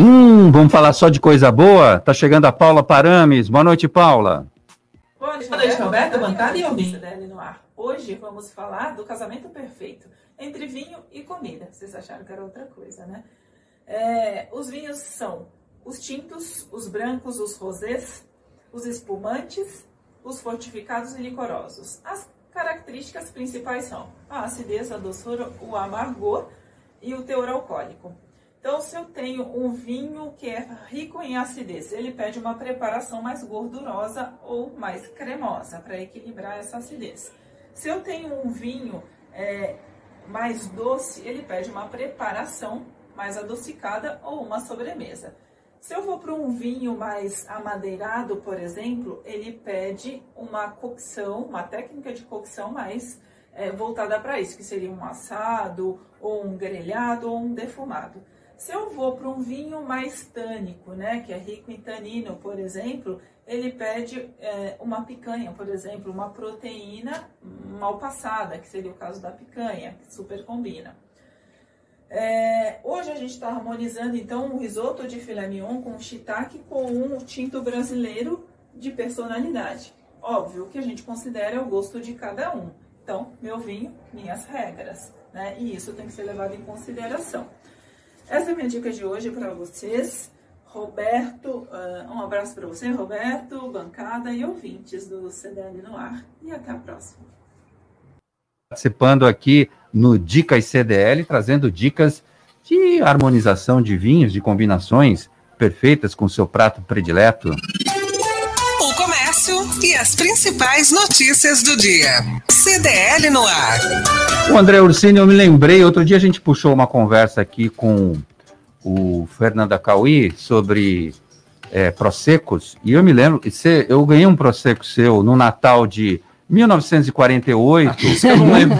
A: Hum, vamos falar só de coisa boa? Tá chegando a Paula Parames. Boa noite, Paula.
I: Boa noite, Roberto, Roberta, bancada e ouvinte CDL no ar. Hoje vamos falar do casamento perfeito entre vinho e comida. Vocês acharam que era outra coisa, né? É, os vinhos são os tintos, os brancos, os rosés, os espumantes, os fortificados e licorosos. As características principais são a acidez, a doçura, o amargor e o teor alcoólico. Então, se eu tenho um vinho que é rico em acidez, ele pede uma preparação mais gordurosa ou mais cremosa para equilibrar essa acidez. Se eu tenho um vinho é, mais doce, ele pede uma preparação mais adocicada ou uma sobremesa. Se eu vou para um vinho mais amadeirado, por exemplo, ele pede uma cocção, uma técnica de cocção mais é, voltada para isso, que seria um assado, ou um grelhado, ou um defumado. Se eu vou para um vinho mais tânico, né, que é rico em tanino, por exemplo, ele pede é, uma picanha, por exemplo, uma proteína mal passada, que seria o caso da picanha, que super combina. É, hoje a gente está harmonizando então um risoto de filé mignon com shiitake com um tinto brasileiro de personalidade. Óbvio que a gente considera o gosto de cada um. Então, meu vinho, minhas regras, né? E isso tem que ser levado em consideração. Essa é a minha dica de hoje para vocês. Roberto, uh, um abraço para você, Roberto, bancada e ouvintes do CDL no ar. E até a próxima.
A: Participando aqui no Dicas CDL, trazendo dicas de harmonização de vinhos, de combinações perfeitas com seu prato predileto.
C: E as principais notícias do dia. CDL no ar.
A: O André Ursini, eu me lembrei, outro dia a gente puxou uma conversa aqui com o Fernando Acauí sobre é, Prosecos, e eu me lembro, você, eu ganhei um Prosecco seu no Natal de 1948. Ah, isso eu não lembro.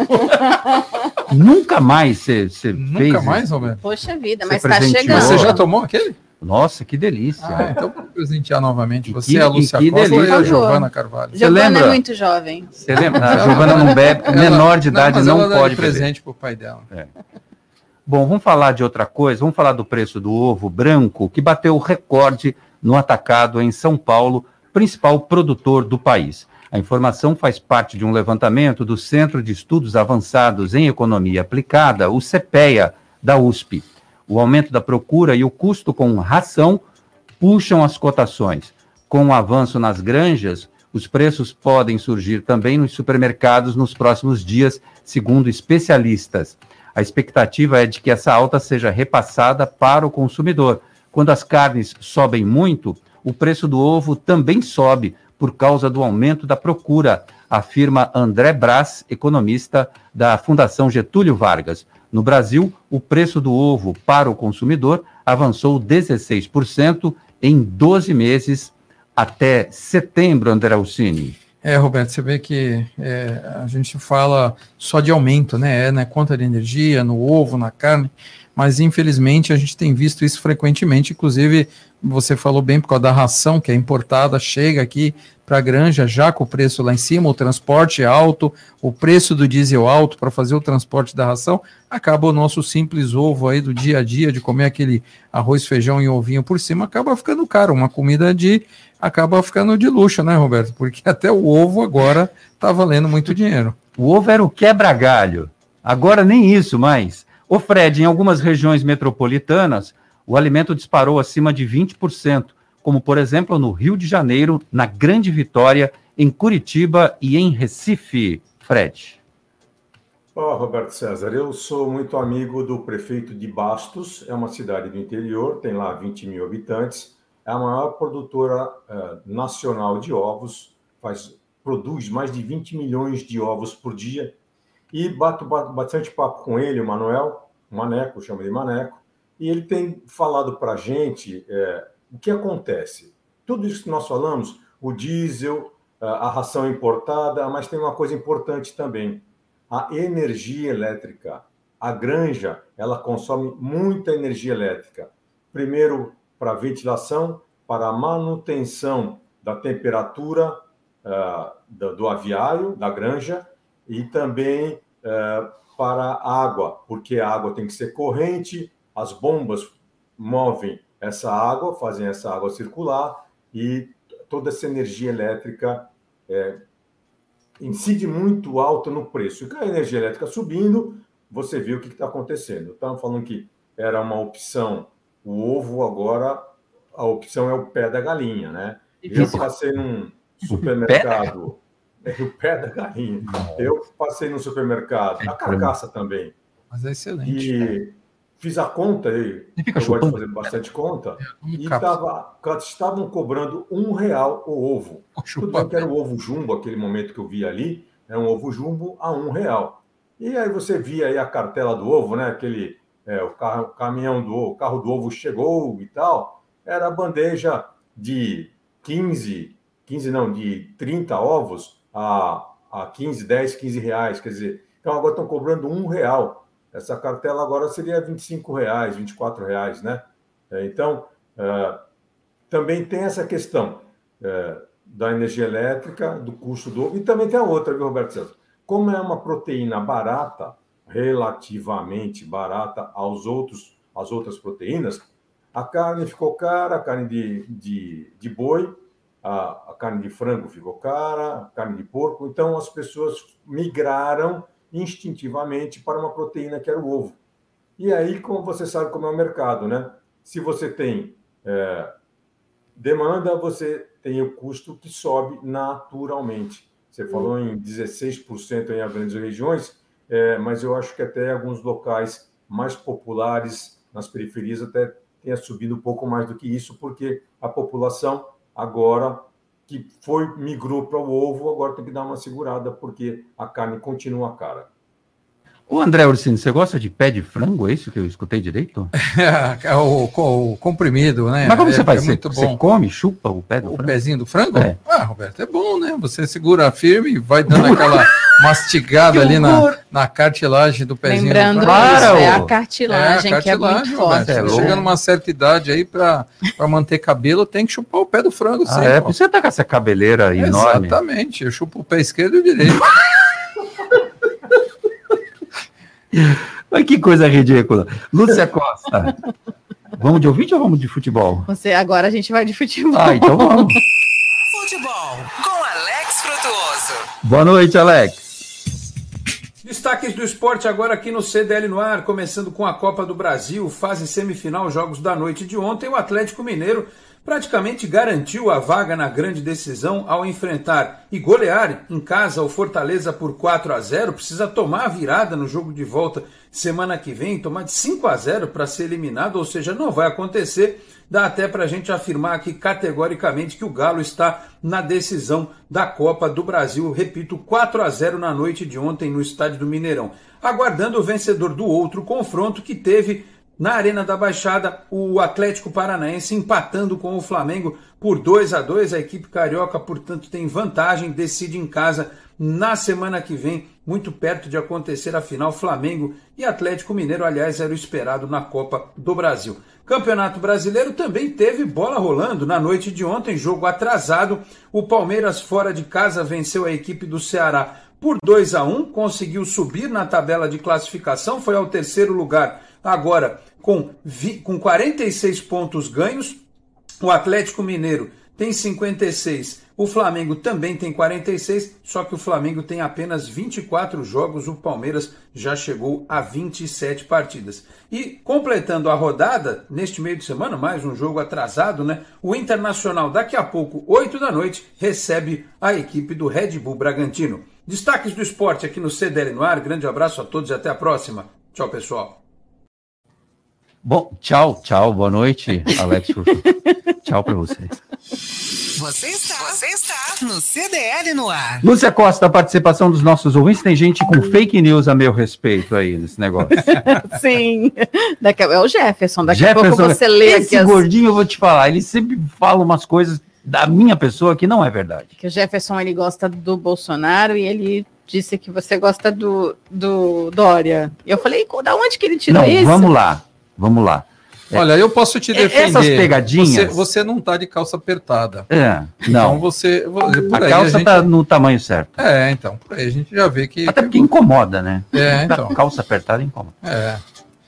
A: Nunca mais você fez.
D: Nunca mais, Roberto?
B: Poxa vida, mas está chegando.
D: Você já tomou aquele?
A: Nossa, que delícia.
D: Ah, então vou presentear novamente. Você, que, a Lúcia Costa delícia. e a Giovana Carvalho.
B: Você Giovana lembra? é muito jovem.
A: Você lembra? A Giovana não bebe, ela, menor de idade não, não pode
D: presente para o pai dela.
A: É. Bom, vamos falar de outra coisa. Vamos falar do preço do ovo branco, que bateu o recorde no atacado em São Paulo, principal produtor do país. A informação faz parte de um levantamento do Centro de Estudos Avançados em Economia Aplicada, o CPEA, da USP. O aumento da procura e o custo com ração puxam as cotações. Com o avanço nas granjas, os preços podem surgir também nos supermercados nos próximos dias, segundo especialistas. A expectativa é de que essa alta seja repassada para o consumidor. Quando as carnes sobem muito, o preço do ovo também sobe por causa do aumento da procura, afirma André Brás, economista da Fundação Getúlio Vargas. No Brasil, o preço do ovo para o consumidor avançou 16% em 12 meses até setembro, André Alcini.
D: É, Roberto, você vê que é, a gente fala só de aumento, né? É na conta de energia, no ovo, na carne, mas infelizmente a gente tem visto isso frequentemente, inclusive você falou bem por causa da ração que é importada, chega aqui para a granja já com o preço lá em cima, o transporte é alto, o preço do diesel alto para fazer o transporte da ração, acaba o nosso simples ovo aí do dia a dia, de comer aquele arroz, feijão e ovinho por cima, acaba ficando caro, uma comida de acaba ficando de luxo, né, Roberto? Porque até o ovo agora está valendo muito dinheiro.
A: O ovo era o quebra-galho. Agora nem isso mais. O Fred, em algumas regiões metropolitanas, o alimento disparou acima de 20%, como por exemplo no Rio de Janeiro, na Grande Vitória, em Curitiba e em Recife. Fred.
E: Ó, Roberto César, eu sou muito amigo do prefeito de Bastos, é uma cidade do interior, tem lá 20 mil habitantes, é a maior produtora eh, nacional de ovos, faz, produz mais de 20 milhões de ovos por dia, e bato, bato bastante papo com ele, o Manuel, Maneco, chama de Maneco, e ele tem falado para a gente é, o que acontece. Tudo isso que nós falamos, o diesel, a ração importada, mas tem uma coisa importante também, a energia elétrica. A granja, ela consome muita energia elétrica. Primeiro, para ventilação, para manutenção da temperatura uh, do, do, aviário, da granja, e também uh, para a água, porque a água tem que ser corrente, as bombas movem essa água, fazem essa água circular e toda essa energia elétrica é, incide muito alto no preço. E com a energia elétrica subindo, você viu o que está acontecendo. Estavam falando que era uma opção o ovo, agora a opção é o pé da galinha, né? Eu passei num supermercado. É o pé da galinha. Eu passei no supermercado, a carcaça também.
D: Mas é excelente.
E: E fiz a conta aí, eu gosto de fazer bastante conta, é, e tava, estavam cobrando um real o ovo. Tudo bem que era o ovo jumbo, aquele momento que eu vi ali, era um ovo jumbo a um real. E aí você via aí a cartela do ovo, né? Aquele é, o, carro, o caminhão do o carro do ovo chegou e tal. Era a bandeja de 15, 15 não, de 30 ovos a, a 15, 10, 15 reais. Quer dizer, então agora estão cobrando um real. Essa cartela agora seria 25 reais, 24 reais, né? É, então, é, também tem essa questão é, da energia elétrica, do custo do e também tem a outra, viu, Roberto César? Como é uma proteína barata, relativamente barata aos outros, às outras proteínas, a carne ficou cara, a carne de, de, de boi, a, a carne de frango ficou cara, a carne de porco, então as pessoas migraram instintivamente para uma proteína que era o ovo. E aí, como você sabe como é o mercado, né? Se você tem é, demanda, você tem o custo que sobe naturalmente. Você falou em 16% em grandes regiões, é, mas eu acho que até alguns locais mais populares, nas periferias, até tenha subido um pouco mais do que isso, porque a população agora que foi migrou para o ovo, agora tem que dar uma segurada, porque a carne continua cara.
A: O André Ursino, você gosta de pé de frango? É isso que eu escutei direito?
D: é o, o, comprimido, né?
A: Mas como você
D: é,
A: faz?
D: É
A: você, você come, chupa o pé do
D: o
A: frango?
D: pezinho do frango?
A: É.
D: Ah, Roberto, é bom, né? Você segura firme e vai dando aquela mastigada ali na, na cartilagem do pezinho.
B: Lembrando
D: do
B: isso,
D: frango.
B: é a cartilagem,
D: É a
B: que é muito
D: cartilagem,
B: forte.
D: Roberto. Chegando numa certa idade aí, para manter cabelo, tem que chupar o pé do frango
A: Ah,
D: sempre.
A: é? Você tá com essa cabeleira enorme.
D: Exatamente, eu chupo o pé esquerdo e o direito.
A: Mas que coisa ridícula. Lúcia Costa. vamos de ouvinte ou vamos de futebol?
B: Você, agora a gente vai de futebol.
A: Ah, então vamos.
C: Futebol com Alex Frutuoso.
A: Boa noite, Alex.
J: Destaques do esporte agora aqui no CDL no ar, começando com a Copa do Brasil, fase semifinal, jogos da noite de ontem. O Atlético Mineiro praticamente garantiu a vaga na grande decisão ao enfrentar e golear em casa o Fortaleza por 4 a 0. Precisa tomar a virada no jogo de volta semana que vem, tomar de 5 a 0 para ser eliminado, ou seja, não vai acontecer. Dá até para a gente afirmar aqui categoricamente que o Galo está na decisão da Copa do Brasil. Repito, 4 a 0 na noite de ontem no estádio do Mineirão. Aguardando o vencedor do outro confronto que teve na Arena da Baixada, o Atlético Paranaense empatando com o Flamengo por 2 a 2 A equipe carioca, portanto, tem vantagem, decide em casa na semana que vem, muito perto de acontecer a final Flamengo e Atlético Mineiro, aliás, era o esperado na Copa do Brasil. Campeonato Brasileiro também teve bola rolando na noite de ontem, jogo atrasado. O Palmeiras fora de casa venceu a equipe do Ceará por 2 a 1, conseguiu subir na tabela de classificação, foi ao terceiro lugar agora com, com 46 pontos ganhos. O Atlético Mineiro tem 56, O Flamengo também tem 46, só que o Flamengo tem apenas 24 jogos, o Palmeiras já chegou a 27 partidas. E completando a rodada, neste meio de semana, mais um jogo atrasado, né? O Internacional, daqui a pouco, 8 da noite, recebe a equipe do Red Bull Bragantino. Destaques do esporte aqui no CDL no ar. Grande abraço a todos e até a próxima. Tchau, pessoal.
A: Bom, tchau, tchau, boa noite, Alex. tchau para vocês.
C: Você está, você está no CDL no ar.
A: Lúcia Costa, a participação dos nossos ouvintes, tem gente com fake news a meu respeito aí nesse negócio.
B: Sim. Daqui a, é o Jefferson, daqui
A: Jefferson,
B: a pouco você lê
A: esse
B: aqui. as-
A: gordinho, eu vou te falar, ele sempre fala umas coisas da minha pessoa que não é verdade.
B: Que o Jefferson ele gosta do Bolsonaro e ele disse que você gosta do, do Dória. E eu falei, da onde que ele tirou
A: não,
B: isso?
A: vamos lá, vamos lá.
D: Olha, eu posso te
A: É,
D: defender.
A: essas pegadinhas-
D: Você, você não tá de calça apertada.
A: É,
D: Então
A: não.
D: você. Por
A: a
D: aí
A: calça
D: gente-
A: tá no tamanho certo.
D: É, então, por aí a gente já vê que.
A: Até porque incomoda, né?
D: É, então.
A: Calça apertada incomoda.
D: É.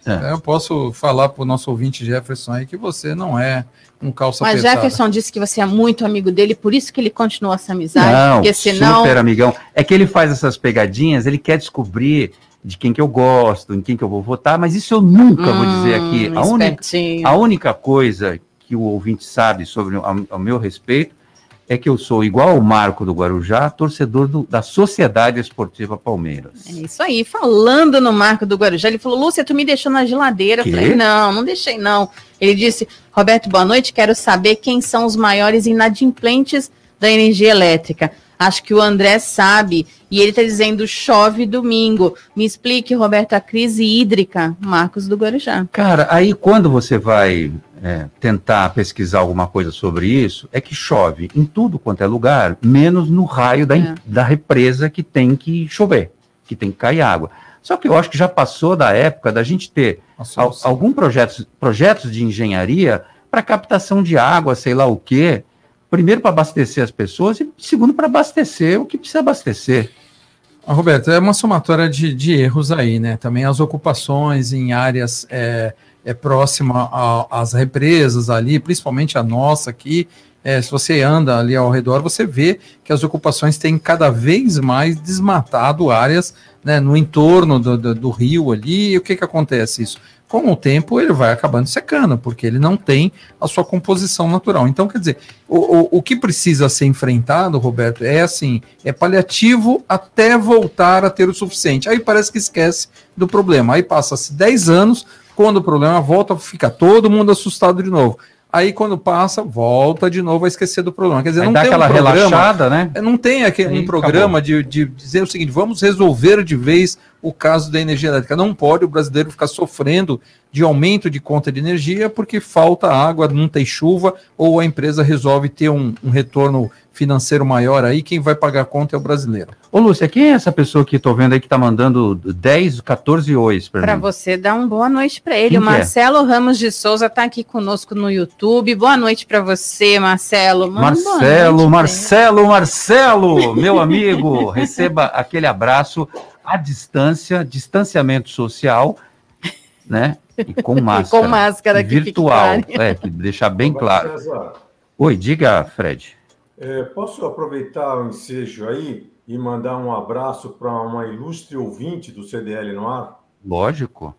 A: É.
D: Eu posso falar para o nosso ouvinte Jefferson aí que você não é um calça
B: Mas
D: apertada.
B: Jefferson disse que você é muito amigo dele, por isso que ele continuou essa amizade.
A: Não,
B: porque senão.
A: super amigão. É que ele faz essas pegadinhas, ele quer descobrir de quem que eu gosto, em quem que eu vou votar, mas isso eu nunca vou dizer aqui.
B: Hum,
A: A única, a única coisa que o ouvinte sabe sobre o ao meu respeito é que eu sou igual ao Marco do Guarujá, torcedor do- da Sociedade Esportiva Palmeiras.
B: É isso aí, falando no Marco do Guarujá, ele falou, Lúcia, tu me deixou na geladeira. Eu falei, não, não deixei não. Ele disse, Roberto, boa noite, quero saber quem são os maiores inadimplentes da energia elétrica. Acho que o André sabe, e ele está dizendo, chove domingo. Me explique, Roberto, a crise hídrica, Marcos do Guarujá.
A: Cara, aí quando você vai é, tentar pesquisar alguma coisa sobre isso, é que chove em tudo quanto é lugar, menos no raio da,
B: É.
A: da represa que tem que chover, que tem que cair água. Só que eu acho que já passou da época da gente ter al, algum projetos, projetos de engenharia para captação de água, sei lá o quê. Primeiro para abastecer as pessoas e segundo para abastecer o que precisa abastecer.
D: Roberto, é uma somatória de, de erros aí, né? Também as ocupações em áreas é, é, próximas a- às represas ali, principalmente a nossa aqui. é, se você anda ali ao redor, você vê que as ocupações têm cada vez mais desmatado áreas né, no entorno do, do, do rio ali. E o que, que acontece isso? Com o tempo ele vai acabando secando, porque ele não tem a sua composição natural. Então, quer dizer, o, o, o que precisa ser enfrentado, Roberto, é assim, é paliativo até voltar a ter o suficiente. Aí parece que esquece do problema. Aí passa-se 10 anos, quando o problema volta, fica todo mundo assustado de novo. Aí quando passa, volta de novo a esquecer do problema. Quer dizer,
A: Aí
D: não
A: dá
D: tem um
A: aquela
D: programa,
A: relaxada, né?
D: não tem aquele, um programa de, de dizer o seguinte: vamos resolver de vez o caso da energia elétrica. Não pode o brasileiro ficar sofrendo de aumento de conta de energia porque falta água, não tem chuva, ou a empresa resolve ter um, um retorno financeiro maior aí, quem vai pagar a conta é o brasileiro.
A: Ô, Lúcia, quem é essa pessoa que tô vendo aí que tá mandando 10, 14 ois para
B: Para
A: mim?
B: você dar uma boa noite para ele.
A: Quem
B: o
A: é?
B: Marcelo Ramos de Souza está aqui conosco no YouTube. Boa noite para você, Marcelo. Boa
A: Marcelo, Marcelo, Marcelo, meu amigo, receba aquele abraço à distância, distanciamento social, né? E com máscara.
B: com máscara,
A: virtual, é, que deixar bem claro. Oi, diga, Fred.
E: é, posso aproveitar o ensejo aí e mandar um abraço para uma ilustre ouvinte do CDL no ar?
A: Lógico.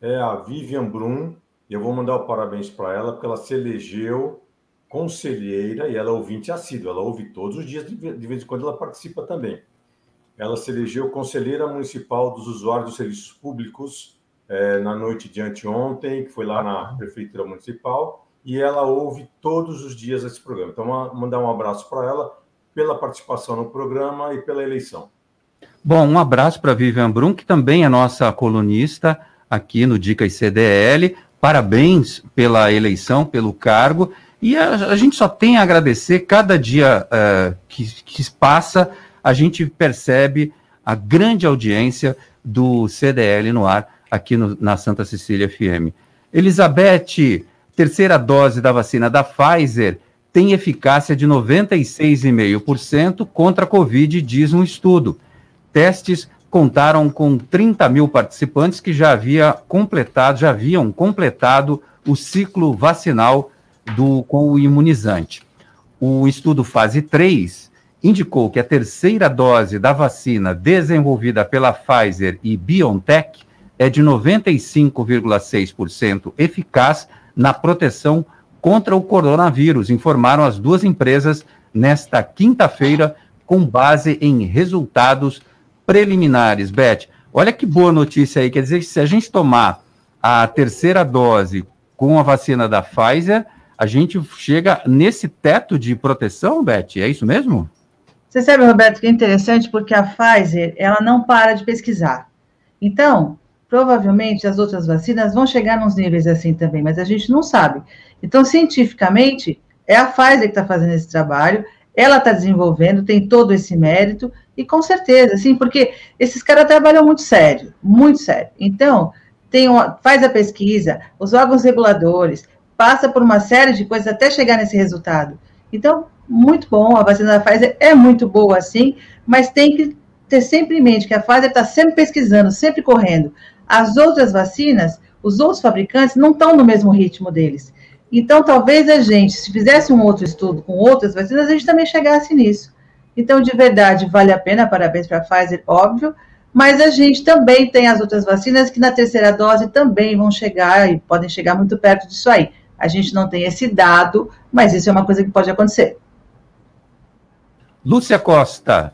E: É a Vivian Brum, e eu vou mandar o parabéns para ela, porque ela se elegeu conselheira e ela é ouvinte assídua, ela ouve todos os dias, de vez em quando ela participa também. Ela se elegeu conselheira municipal dos usuários dos serviços públicos eh, na noite de anteontem, que foi lá na Prefeitura Municipal, e ela ouve todos os dias esse programa. Então, ma- mandar um abraço para ela pela participação no programa e pela eleição.
A: Bom, um abraço para Vivian Brum, que também é nossa colunista aqui no Dicas CDL. Parabéns pela eleição, pelo cargo. E a, a gente só tem a agradecer. Cada dia eh, que, que passa, a gente percebe a grande audiência do CDL no ar aqui no- na Santa Cecília FM. Elizabeth, terceira dose da vacina da Pfizer tem eficácia de 96,5% contra a Covid, diz um estudo. Testes contaram com 30 mil participantes que já havia completado, já haviam completado o ciclo vacinal do, com o imunizante. o estudo fase 3 indicou que a terceira dose da vacina desenvolvida pela Pfizer e BioNTech é de 95,6% eficaz na proteção contra o coronavírus, informaram as duas empresas nesta quinta-feira, com base em resultados preliminares. Beth, olha que boa notícia aí, quer dizer que se a gente tomar a terceira dose com a vacina da Pfizer, a gente chega nesse teto de proteção, Beth? É isso mesmo?
F: Você sabe, Roberto, que é interessante porque a Pfizer, ela não para de pesquisar. Então, provavelmente as outras vacinas vão chegar nos níveis assim também, mas a gente não sabe. Então, cientificamente, é a Pfizer que está fazendo esse trabalho, ela está desenvolvendo, tem todo esse mérito, e com certeza, sim, porque esses caras trabalham muito sério, muito sério. Então, tem uma, faz a pesquisa, os órgãos reguladores, passa por uma série de coisas até chegar nesse resultado. Então, muito bom, a vacina da Pfizer é muito boa, sim, mas tem que ter sempre em mente que a Pfizer está sempre pesquisando, sempre correndo. As outras vacinas, os outros fabricantes não estão no mesmo ritmo deles. Então, talvez a gente, se fizesse um outro estudo com outras vacinas, a gente também chegasse nisso. Então, de verdade, vale a pena, parabéns para a Pfizer, óbvio, mas a gente também tem as outras vacinas que na terceira dose também vão chegar e podem chegar muito perto disso aí. A gente não tem esse dado, mas isso é uma coisa que pode acontecer.
A: Lúcia Costa,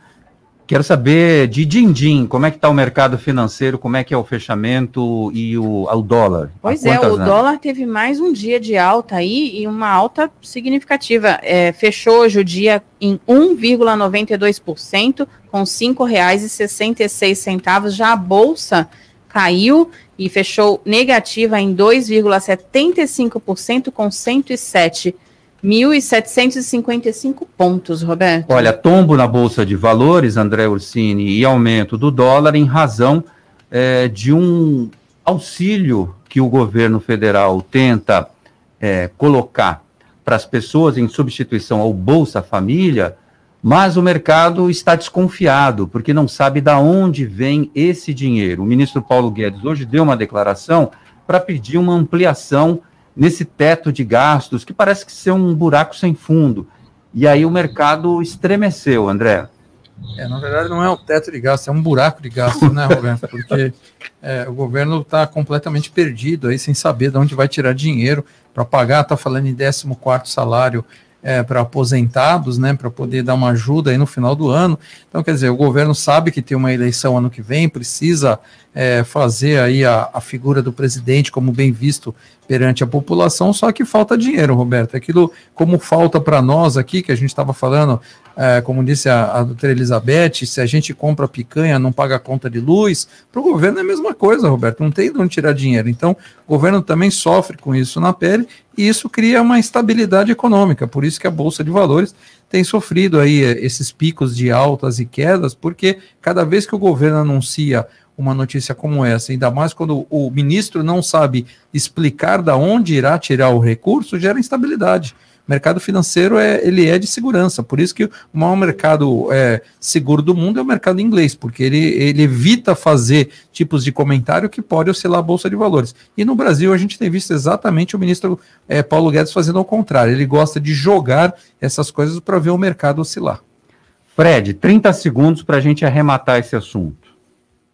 A: quero saber de din-din, como é que está o mercado financeiro, como é que é o fechamento e o, o dólar?
B: Pois é, o anos? dólar teve mais um dia de alta aí e uma alta significativa. É, fechou hoje o dia em 1,92%, com R$ 5,66. Já a Bolsa caiu e fechou negativa em 2,75%, com 107 1.755 pontos, Roberto.
A: Olha, tombo na Bolsa de Valores, André Ursini, e aumento do dólar em razão é, de um auxílio que o governo federal tenta é, colocar para as pessoas em substituição ao Bolsa Família, mas o mercado está desconfiado, porque não sabe de onde vem esse dinheiro. O ministro Paulo Guedes hoje deu uma declaração para pedir uma ampliação nesse teto de gastos, que parece que ser um buraco sem fundo. E aí o mercado estremeceu, André.
D: É, na verdade, não é o teto de gastos, é um buraco de gastos, né, Roberto? Porque é, o governo está completamente perdido aí, sem saber de onde vai tirar dinheiro para pagar, está falando em 14 salário é, para aposentados, né, para poder dar uma ajuda aí no final do ano. Então, quer dizer, o governo sabe que tem uma eleição ano que vem, precisa é, fazer aí a, a, figura do presidente como bem visto perante a população, só que falta dinheiro, Roberto. Aquilo como falta para nós aqui, que a gente estava falando, é, como disse a, a doutora Elizabeth, se a gente compra picanha, não paga a conta de luz, para o governo é a mesma coisa, Roberto, não tem de onde tirar dinheiro. Então, o governo também sofre com isso na pele e isso cria uma instabilidade econômica. Por isso que a Bolsa de Valores tem sofrido aí é, esses picos de altas e quedas, porque cada vez que o governo anuncia uma notícia como essa, ainda mais quando o ministro não sabe explicar da onde irá tirar o recurso, gera instabilidade mercado financeiro é, ele é de segurança, por isso que o maior mercado é, seguro do mundo é o mercado inglês, porque ele, ele evita fazer tipos de comentário que pode oscilar a Bolsa de Valores. E no Brasil a gente tem visto exatamente o ministro é, Paulo Guedes fazendo ao contrário, ele gosta de jogar essas coisas para ver o mercado oscilar.
A: Fred, 30 segundos para a gente arrematar esse assunto.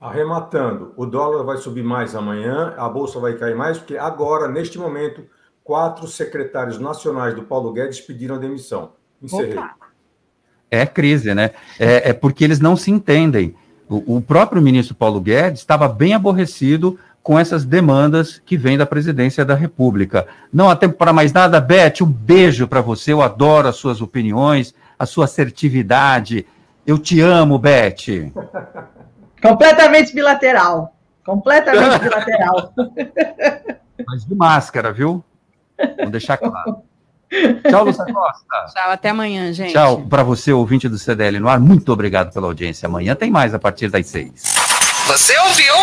E: Arrematando, o dólar vai subir mais amanhã, a bolsa vai cair mais, porque agora, neste momento, quatro secretários nacionais do Paulo Guedes pediram demissão. Encerrei. Opa.
A: É crise, né? É, é, porque eles não se entendem. O, o próprio ministro Paulo Guedes estava bem aborrecido com essas demandas que vêm da presidência da República. Não há tempo para mais nada, Beth. Um beijo para você. Eu adoro as suas opiniões, a sua assertividade. Eu te amo, Beth.
F: Completamente bilateral. Completamente bilateral.
A: Mas de máscara, viu? Vamos deixar claro. Tchau, Lúcia Costa.
B: Tchau, até amanhã, gente.
A: Tchau para você, ouvinte do CDL no ar. Muito obrigado pela audiência. Amanhã tem mais a partir das seis.
C: Você ouviu?